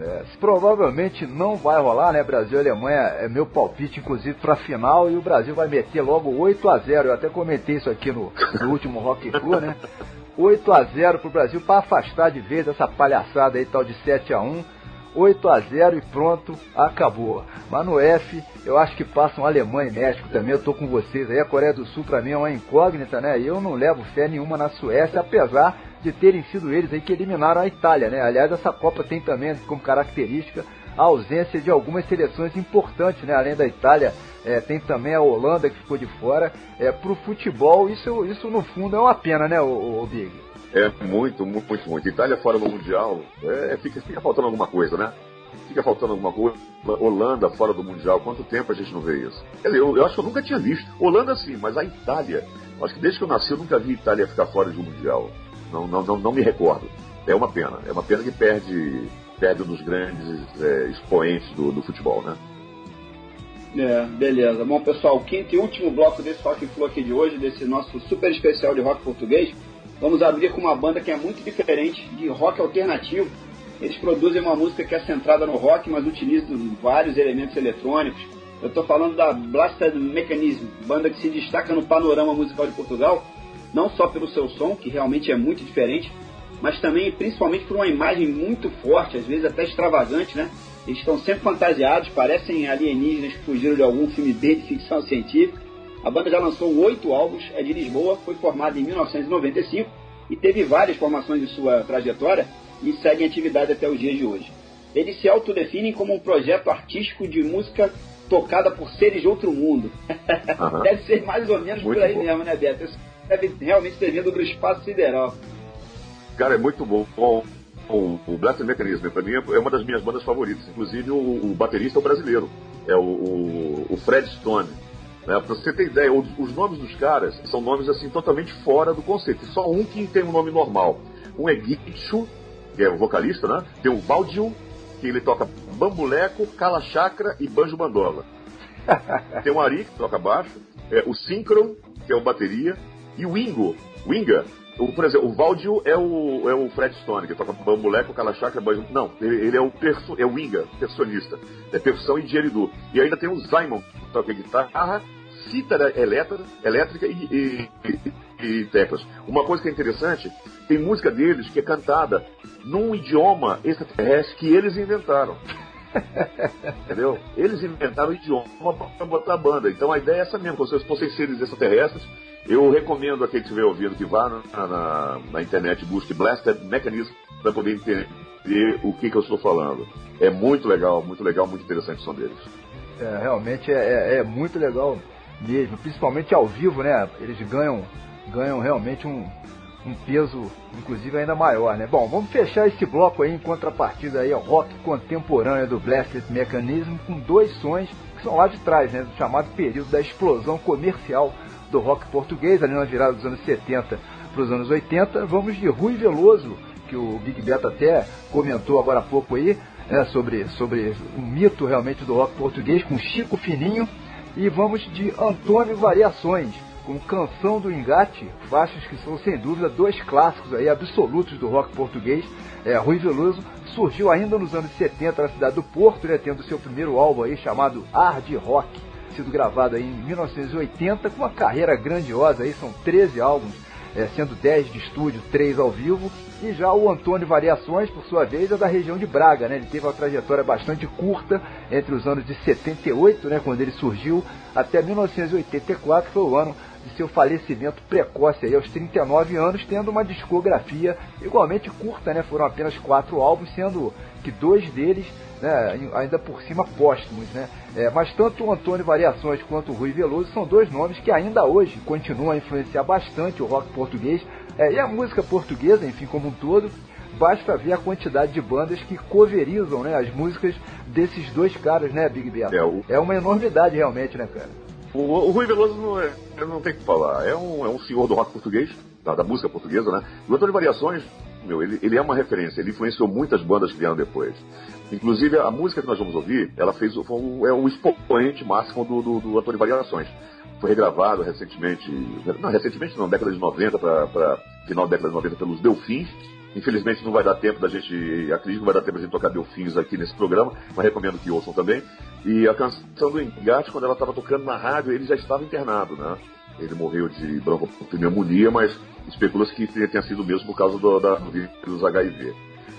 É, provavelmente não vai rolar, né? Brasil e Alemanha é meu palpite, inclusive, para final. E o Brasil vai meter logo 8 a 0 Eu até comentei isso aqui no, no último Rock Flu, né? 8 a 0 pro Brasil para afastar de vez essa palhaçada aí tal de 7 a 1 8 a 0 e pronto, acabou. Mas no F, eu acho que passam Alemanha e México também, eu tô com vocês aí. A Coreia do Sul para mim é uma incógnita, né? Eu não levo fé nenhuma na Suécia, apesar de terem sido eles aí que eliminaram a Itália, né? Aliás, essa Copa tem também como característica a ausência de algumas seleções importantes, né? Além da Itália, é, tem também a Holanda que ficou de fora. É, pro futebol, isso, isso no fundo é uma pena, né, o, o Big? É muito, muito, muito. Itália fora do Mundial, é, fica, fica faltando alguma coisa, né? Fica faltando alguma coisa. Holanda fora do Mundial, quanto tempo a gente não vê isso? Quer dizer, eu, eu acho que eu nunca tinha visto. Holanda sim, mas a Itália, acho que desde que eu nasci eu nunca vi Itália ficar fora de um Mundial. Não, não, não, não me recordo. É uma pena. É uma pena que perde, perde um dos grandes é, expoentes do, do futebol, né? É, beleza. Bom, pessoal, quinto e último bloco desse Rock Flow aqui de hoje, desse nosso super especial de rock português, vamos abrir com uma banda que é muito diferente de rock alternativo. Eles produzem uma música que é centrada no rock, mas utilizam vários elementos eletrônicos. Eu estou falando da Blasted Mechanism, banda que se destaca no panorama musical de Portugal, não só pelo seu som, que realmente é muito diferente, mas também e principalmente por uma imagem muito forte, às vezes até extravagante, né? Eles estão sempre fantasiados, parecem alienígenas que fugiram de algum filme B de ficção científica. A banda já lançou oito álbuns, é de Lisboa, foi formada em 1995 e teve várias formações em sua trajetória e segue em atividade até os dias de hoje. Eles se autodefinem como um projeto artístico de música tocada por seres de outro mundo. Aham. Deve ser mais ou menos Muito por aí bom. mesmo, né, Beto? Deve realmente ter vindo do espaço sideral. Cara, é muito bom. Bom, O, o Black Mechanism, pra mim, é uma das minhas bandas favoritas. Inclusive, o, o baterista é o brasileiro. É o, o, o Fred Stone. Né? Pra você ter ideia, os, os nomes dos caras são nomes assim totalmente fora do conceito. Só um que tem um nome normal. Um é Gitchu, que é o vocalista, né? Tem o Baldio, que ele toca bambuleco, cala chakra e banjo bandola. Tem o Ari, que toca baixo, é, o Synchron, que é o bateria, e o Ingo, Inga, o, por exemplo, o Valdio é o, é o Fred Stone, que toca bambuleco, calachaca, banho. Não, ele, ele é o perso, é o Inga, percussionista. É percussão e didgeridoo. E ainda tem o Simon, que toca guitarra, cítara elétrica, elétrica e, e, e, teclas. Uma coisa que é interessante, tem música deles que é cantada num idioma extraterrestre que eles inventaram. Entendeu? Eles inventaram o idioma para botar a banda. Então a ideia é essa mesmo, como se fossem seres extraterrestres. Eu recomendo a quem estiver ouvindo que vá na, na, na internet e busque Blasted Mechanism para poder entender o que, que eu estou falando. É muito legal, muito legal, muito interessante o som deles. É, realmente é, é- é muito legal mesmo, principalmente ao vivo, né? Eles ganham, ganham realmente um, um peso, inclusive, ainda maior, né? Bom, vamos fechar esse bloco aí em contrapartida aí ao rock contemporâneo do Blasted Mechanism com dois sons que são lá de trás, né? Do chamado período da explosão comercial do rock português, ali na virada dos anos 70 para os anos 80. Vamos de Rui Veloso, que o Big Beto até comentou agora há pouco aí, né, sobre, sobre o mito realmente do rock português, com Chico Fininho. E vamos de Antônio Variações, com Canção do Engate, faixas que são sem dúvida dois clássicos aí absolutos do rock português. É, Rui Veloso surgiu ainda nos anos 70 na cidade do Porto, né, tendo seu primeiro álbum aí chamado Hard Rock, sido gravado aí em 1980, com uma carreira grandiosa aí, são 13 álbuns, é, sendo 10 de estúdio, 3 ao vivo. E já o Antônio Variações, por sua vez, é da região de Braga, né? Ele teve uma trajetória bastante curta entre os anos de 78, né, quando ele surgiu, até 1984, que foi o ano de seu falecimento precoce aí aos 39 anos, tendo uma discografia igualmente curta, né? Foram apenas quatro álbuns, sendo que dois deles, né, ainda por cima póstumos, né? É, mas tanto o Antônio Variações quanto o Rui Veloso são dois nomes que ainda hoje continuam a influenciar bastante o rock português é, e a música portuguesa, enfim, como um todo. Basta ver a quantidade de bandas que coverizam né, as músicas desses dois caras, né, Big Beto? É, o- É uma enormidade realmente, né, cara? O, o Rui Veloso não, é, não tem o que falar. É um, é um senhor do rock português, da, da música portuguesa, né? O Antônio Variações, meu, ele, ele é uma referência. Ele influenciou muitas bandas que vieram depois. Inclusive, a música que nós vamos ouvir, ela fez o- um, é um expoente máximo do, do, do Antônio Variações. Foi regravado recentemente, não, recentemente não, década de 90 para final da década de 90 pelos Delfins. Infelizmente não vai dar tempo da gente, acredito não vai dar tempo da gente tocar Delfins aqui nesse programa, mas recomendo que ouçam também. E a canção do Engate, quando ela estava tocando na rádio, ele já estava internado, né? Ele morreu de broncopneumonia, mas especula-se que tenha sido mesmo por causa do, da, do HIV.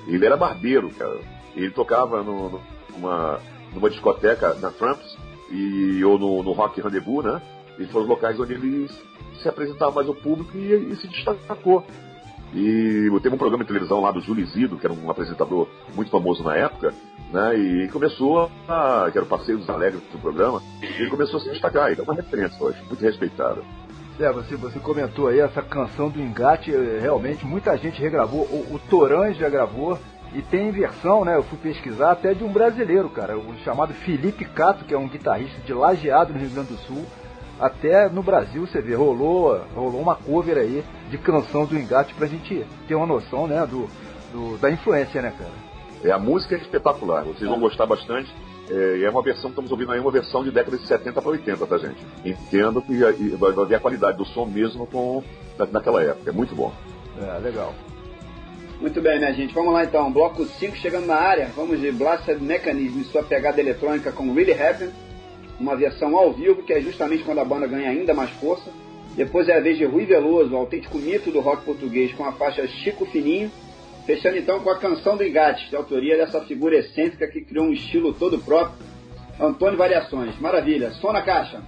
Ele era barbeiro, cara. Ele tocava no- numa, numa discoteca na Tramps e, ou no, no Rock Rendezvous, né? E foram os locais onde ele se apresentava mais ao público e, e se destacou. E teve um programa de televisão lá do Júlio que era um apresentador muito famoso na época, né? E começou a. que era o parceiro dos alegres do programa, e ele começou a se destacar. Ele é uma referência hoje, muito respeitado. É, você, você comentou aí essa canção do Engate, eh, realmente muita gente regravou, o, o Toran já gravou, e tem versão, né? Eu fui pesquisar até de um brasileiro, cara, o chamado Felipe Cato, que é um guitarrista de Lajeado no Rio Grande do Sul. Até no Brasil, você vê, rolou, rolou uma cover aí de canção do Engate pra gente ter uma noção, né, do, do- da influência, né, cara? É, a música é espetacular, vocês vão gostar bastante. É, e é uma versão, estamos ouvindo aí uma versão de década de 70 para 80, tá, gente? Entendo que vai vai ver a qualidade do som mesmo com, da, naquela época. É muito bom. É, legal. Muito bem, minha gente. Vamos lá então. Bloco 5 chegando na área. Vamos de Blasted Mechanism e sua pegada eletrônica com Really Happen. Uma versão ao vivo, que é justamente quando a banda ganha ainda mais força. Depois é a vez de Rui Veloso, o autêntico mito do rock português, com a faixa Chico Fininho. Fechando então com a canção do Engate, de autoria dessa figura excêntrica que criou um estilo todo próprio. Antônio Variações. Maravilha. Som na caixa.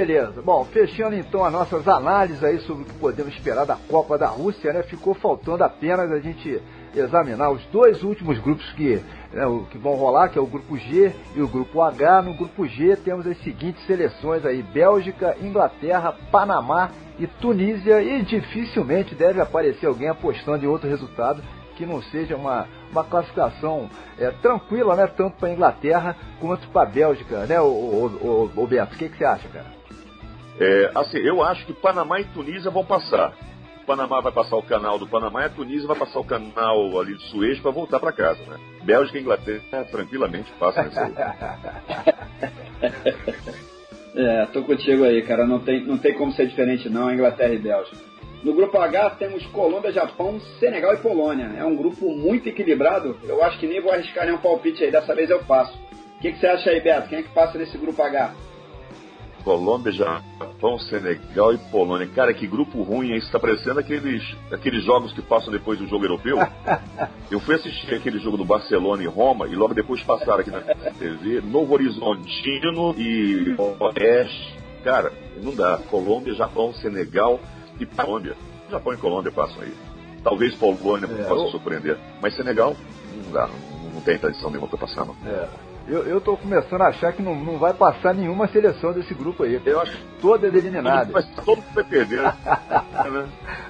Beleza. Bom, fechando então as nossas análises aí sobre o que podemos esperar da Copa da Rússia, né? Ficou faltando apenas a gente examinar os dois últimos grupos que, né, que vão rolar, que é o grupo G e o grupo H. No grupo G temos as seguintes seleções aí: Bélgica, Inglaterra, Panamá e Tunísia. E dificilmente deve aparecer alguém apostando em outro resultado que não seja uma, uma classificação é, tranquila, né? Tanto para a Inglaterra quanto para a Bélgica, né, o, o Beto? O que, que você acha, cara? É, assim, eu acho que Panamá e Tunísia vão passar. Panamá vai passar o canal do Panamá e a Tunísia vai passar o canal ali de Suez para voltar para casa, né? Bélgica e Inglaterra tranquilamente passam nesse aí. É, tô contigo aí, cara. Não tem, não tem como ser diferente, não, Inglaterra e Bélgica. No grupo H temos Colômbia, Japão, Senegal e Polônia. É um grupo muito equilibrado. Eu acho que nem vou arriscar nenhum palpite aí. Dessa vez eu passo. O que, que você acha aí, Beto? Quem é que passa nesse grupo H? Colômbia, Japão, Senegal e Polônia. Cara, que grupo ruim, hein? Isso tá parecendo aqueles, aqueles jogos que passam depois do jogo europeu. Eu fui assistir aquele jogo do Barcelona e Roma e logo depois passaram aqui na TV Novo Horizontino e Oeste. Cara, não dá. Colômbia, Japão, Senegal e Colômbia. Japão e Colômbia passam aí. Talvez Polônia É, possa eu- surpreender. Mas Senegal, não dá. Não, tem tradição nenhuma pra passar, não. É. Eu, eu tô começando a achar que não, não vai passar nenhuma seleção desse grupo aí. Eu acho Todas eliminadas. Mas todo mundo vai perder. né?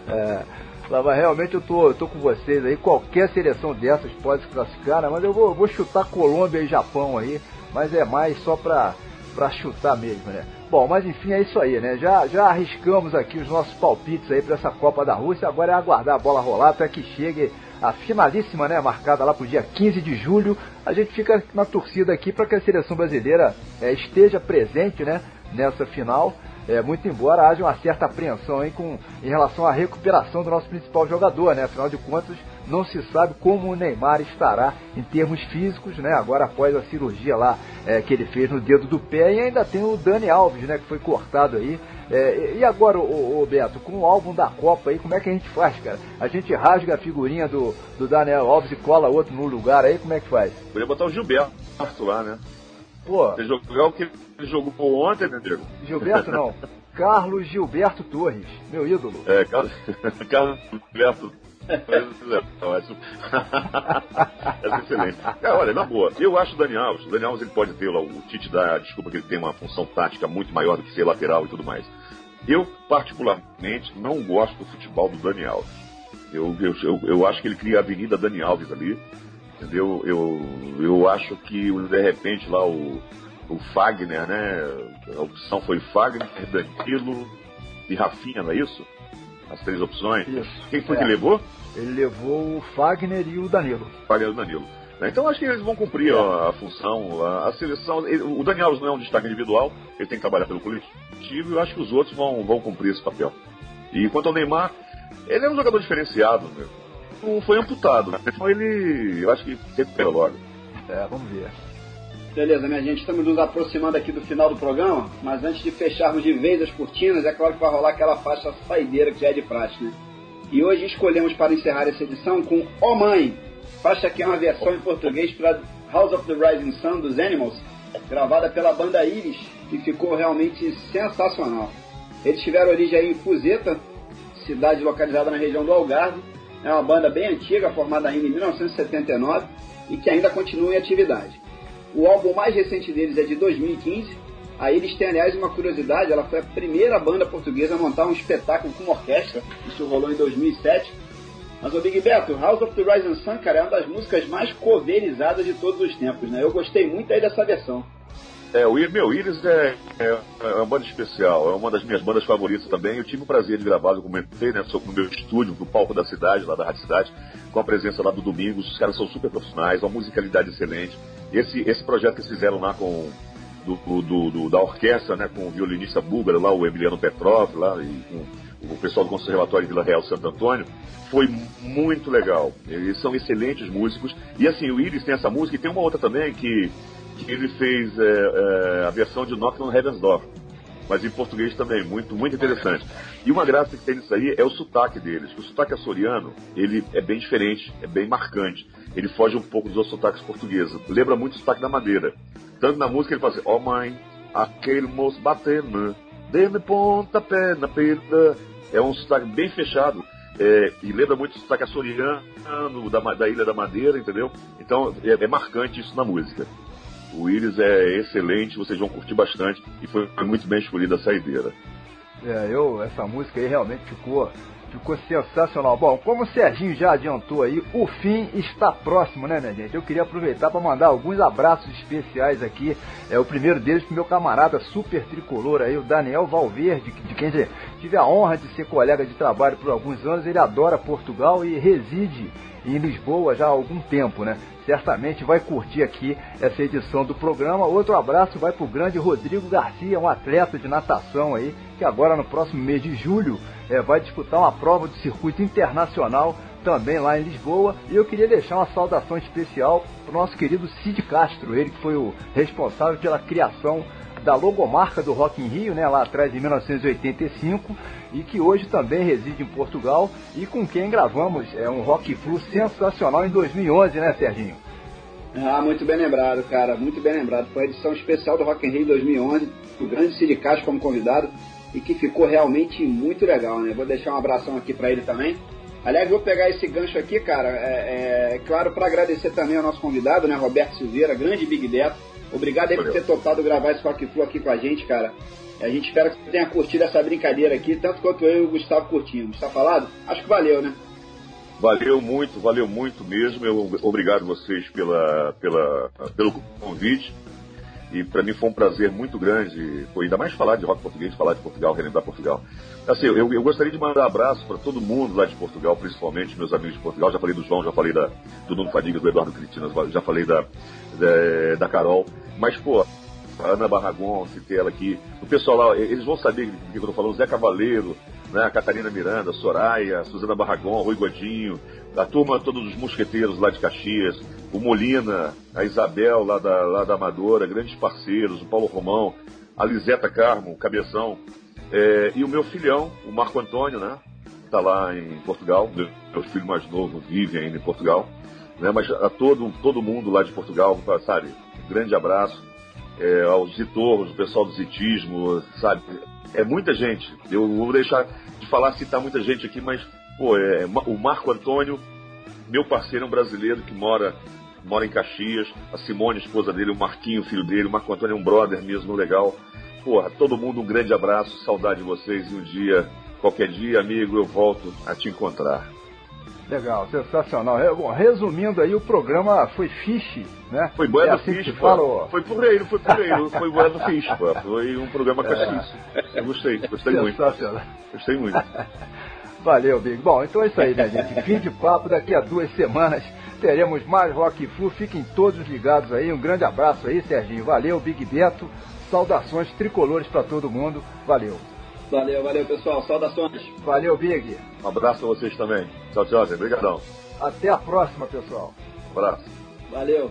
É, Lava, realmente eu tô, eu tô com vocês aí. Qualquer seleção dessas pode se classificar, né? mas eu vou, vou chutar Colômbia e Japão aí. Mas é mais só pra, pra chutar mesmo, né? Bom, mas enfim, é isso aí, né? Já, já arriscamos aqui os nossos palpites aí pra essa Copa da Rússia. Agora é aguardar a bola rolar até que chegue a finalíssima, né? Marcada lá pro dia 15 de julho. A gente fica na torcida aqui para que a seleção brasileira é, esteja presente, né? Nessa final. É, muito embora haja uma certa apreensão hein, com, em relação à recuperação do nosso principal jogador, né? Afinal de contas, não se sabe como o Neymar estará em termos físicos, né? Agora após a cirurgia lá é, que ele fez no dedo do pé e ainda tem o Dani Alves, né? Que foi cortado aí. É, e agora, ô, ô, Beto, com o álbum da Copa aí, como é que a gente faz, cara? A gente rasga a figurinha do, do Daniel Alves e cola outro no lugar aí, como é que faz? Podia botar o Gilberto lá, né? Pô, Você jogar o que ele jogou ontem, né, Diego? Gilberto não. Carlos Gilberto Torres, meu ídolo. É, Carlos, Carlos Gilberto. É. Essa é excelente. É, olha, na boa, eu acho o Dani Alves. O Dani Alves ele pode ter lá, o Tite dá, desculpa que ele tem uma função tática muito maior do que ser lateral e tudo mais. Eu, particularmente, não gosto do futebol do Dani Alves. Eu, eu, eu, eu acho que ele cria a Avenida Dani Alves ali. Entendeu? Eu, eu acho que de repente lá o, o Fagner, né? A opção foi Fagner, Danilo e Rafinha, não é isso? As três opções. Isso. Quem foi É. que levou? Ele levou o Fagner e o Danilo. Fagner e o Danilo. Né? Então acho que eles vão cumprir a, a função, a, a seleção. ele- o Daniel Alves não é um destaque individual, ele tem que trabalhar pelo coletivo e eu acho que os outros vão, vão cumprir esse papel. E quanto ao Neymar, ele é um jogador diferenciado, né? Não foi amputado, né? Então ele, eu acho que recupera logo. É, vamos ver. Beleza, minha gente, estamos nos aproximando aqui do final do programa, mas antes de fecharmos de vez as cortinas, é claro que vai rolar aquela faixa saideira que já é de praxe, né? E hoje escolhemos para encerrar essa edição com Oh Mãe, faixa que é uma versão em português para House of the Rising Sun dos Animals, gravada pela banda Iris, que ficou realmente sensacional. Eles tiveram origem em Fuzeta, cidade localizada na região do Algarve. É uma banda bem antiga, formada ainda em 1979 e que ainda continua em atividade. O álbum mais recente deles é de 2015. A eles tem, aliás, uma curiosidade: ela foi a primeira banda portuguesa a montar um espetáculo com orquestra. Isso rolou em 2007. Mas o Big Beto, House of the Rising Sun, cara, é uma das músicas mais coverizadas de todos os tempos, né? Eu gostei muito aí dessa versão. É, o meu Iris é, é, é uma banda especial, é uma das minhas bandas favoritas também. Eu tive o prazer de gravar, eu comentei, né, sobre no meu estúdio, no palco da cidade, lá da Rádio Cidade, com a presença lá do Domingos. Os caras são super profissionais, uma musicalidade excelente. Esse, esse projeto que eles fizeram lá com do, do- do- da orquestra, né, com o violinista búlgaro lá, o Emiliano Petrov, lá, e com o pessoal do Conservatório de Vila Real Santo Antônio, foi muito legal. Eles são excelentes músicos. E assim, o Iris tem essa música e tem uma outra também que, que ele fez é, é, a versão de Knock on Heaven's Door. Mas em português também, muito, muito interessante. E uma graça que tem nisso aí é o sotaque deles. O sotaque açoriano, ele é bem diferente, é bem marcante. Ele foge um pouco dos outros sotaques portugueses. Lembra muito o sotaque da Madeira. Tanto na música ele fala assim, oh, mãe, aquele moço batendo. dê-me pontapé na perna. É um sotaque bem fechado. É, e lembra muito o sotaque açoriano da, da Ilha da Madeira, entendeu? Então é, é marcante isso na música. O Willis é excelente, vocês vão curtir bastante e foi muito bem escolhida a saideira. É, eu, essa música aí realmente ficou, ficou sensacional. Bom, como o Serginho já adiantou aí, o fim está próximo, né, minha gente? Eu queria aproveitar para mandar alguns abraços especiais aqui. É o primeiro deles pro meu camarada super tricolor aí, o Daniel Valverde, de quem tive a honra de ser colega de trabalho por alguns anos. Ele adora Portugal e reside em Lisboa já há algum tempo, né? Certamente vai curtir aqui essa edição do programa. Outro abraço vai pro grande Rodrigo Garcia, um atleta de natação aí, que agora no próximo mês de julho eh, vai disputar uma prova do circuito internacional também lá em Lisboa. E eu queria deixar uma saudação especial pro nosso querido Cid Castro, ele que foi o responsável pela criação da logomarca do Rock in Rio, né, lá atrás em 1985, e que hoje também reside em Portugal e com quem gravamos é um Rock Flu sensacional em 2011, né, Serginho? Ah, muito bem lembrado, cara, muito bem lembrado. Foi a edição especial do Rock in Rio 2011, o grande Castro como convidado, e que ficou realmente muito legal, né? Vou deixar um abração aqui pra ele também. Aliás, vou pegar esse gancho aqui, cara, é, é, claro, para agradecer também ao nosso convidado, né, Roberto Silveira, grande Big Beto. Obrigado aí por ter topado gravar esse Rock Flu aqui com a gente, cara. A gente espera que você tenha curtido essa brincadeira aqui, tanto quanto eu e o Gustavo curtimos. Tá falado? Acho que valeu, né? Valeu muito, valeu muito mesmo. Eu obrigado vocês pela, pela, pelo convite. E para mim foi um prazer muito grande, foi ainda mais falar de rock português, falar de Portugal, relembrar Portugal. Assim, eu, eu gostaria de mandar um abraço para todo mundo lá de Portugal, principalmente meus amigos de Portugal. Já falei do João, já falei da, do Nuno Fadiga, do Eduardo Critinas, já falei da, da, da Carol. Mas, pô, Ana Barragon, citei ela aqui. O pessoal lá, eles vão saber do que eu tô falando. Zé Cavaleiro, né, a Catarina Miranda, Soraya, Suzana Barragon, Rui Godinho, a turma, todos os mosqueteiros lá de Caxias, o Molina, a Isabel lá da, lá da Amadora, grandes parceiros, o Paulo Romão, a Liseta Carmo, Cabeção, é, e o meu filhão, o Marco Antônio, né? Tá lá em Portugal, meu, filho mais novo vive ainda em Portugal, né? Mas a todo, todo mundo lá de Portugal, sabe? Grande abraço é, aos zitorros, o pessoal do zitismo, sabe? É muita gente. Eu vou deixar de falar citar muita gente aqui, mas pô, é, o Marco Antônio, meu parceiro, é um brasileiro que mora mora em Caxias, a Simone, esposa dele, o Marquinho, filho dele, o Marco Antônio é um brother mesmo legal. Porra, todo mundo um grande abraço, saudade de vocês e um dia, qualquer dia, amigo, eu volto a te encontrar. Legal, sensacional. É, bom, resumindo aí, o programa foi fiche, né? Foi Bueno é assim Fish, fala, Foi por aí, não foi por aí, não foi Bueno Fish, pô. Foi um programa castiço. Eu gostei, gostei muito. Sensacional. Gostei muito. Valeu, Big. Bom, então é isso aí, né, gente? Fim de papo, daqui a duas semanas teremos mais Rock Flu. Fiquem todos ligados aí. Um grande abraço aí, Serginho. Valeu, Big Beto. Saudações tricolores pra todo mundo. Valeu. Valeu, valeu, pessoal. Saudações. Valeu, Big. Um abraço a vocês também. Tchau, tchau, gente. Obrigadão. Até a próxima, pessoal. Um abraço. Valeu.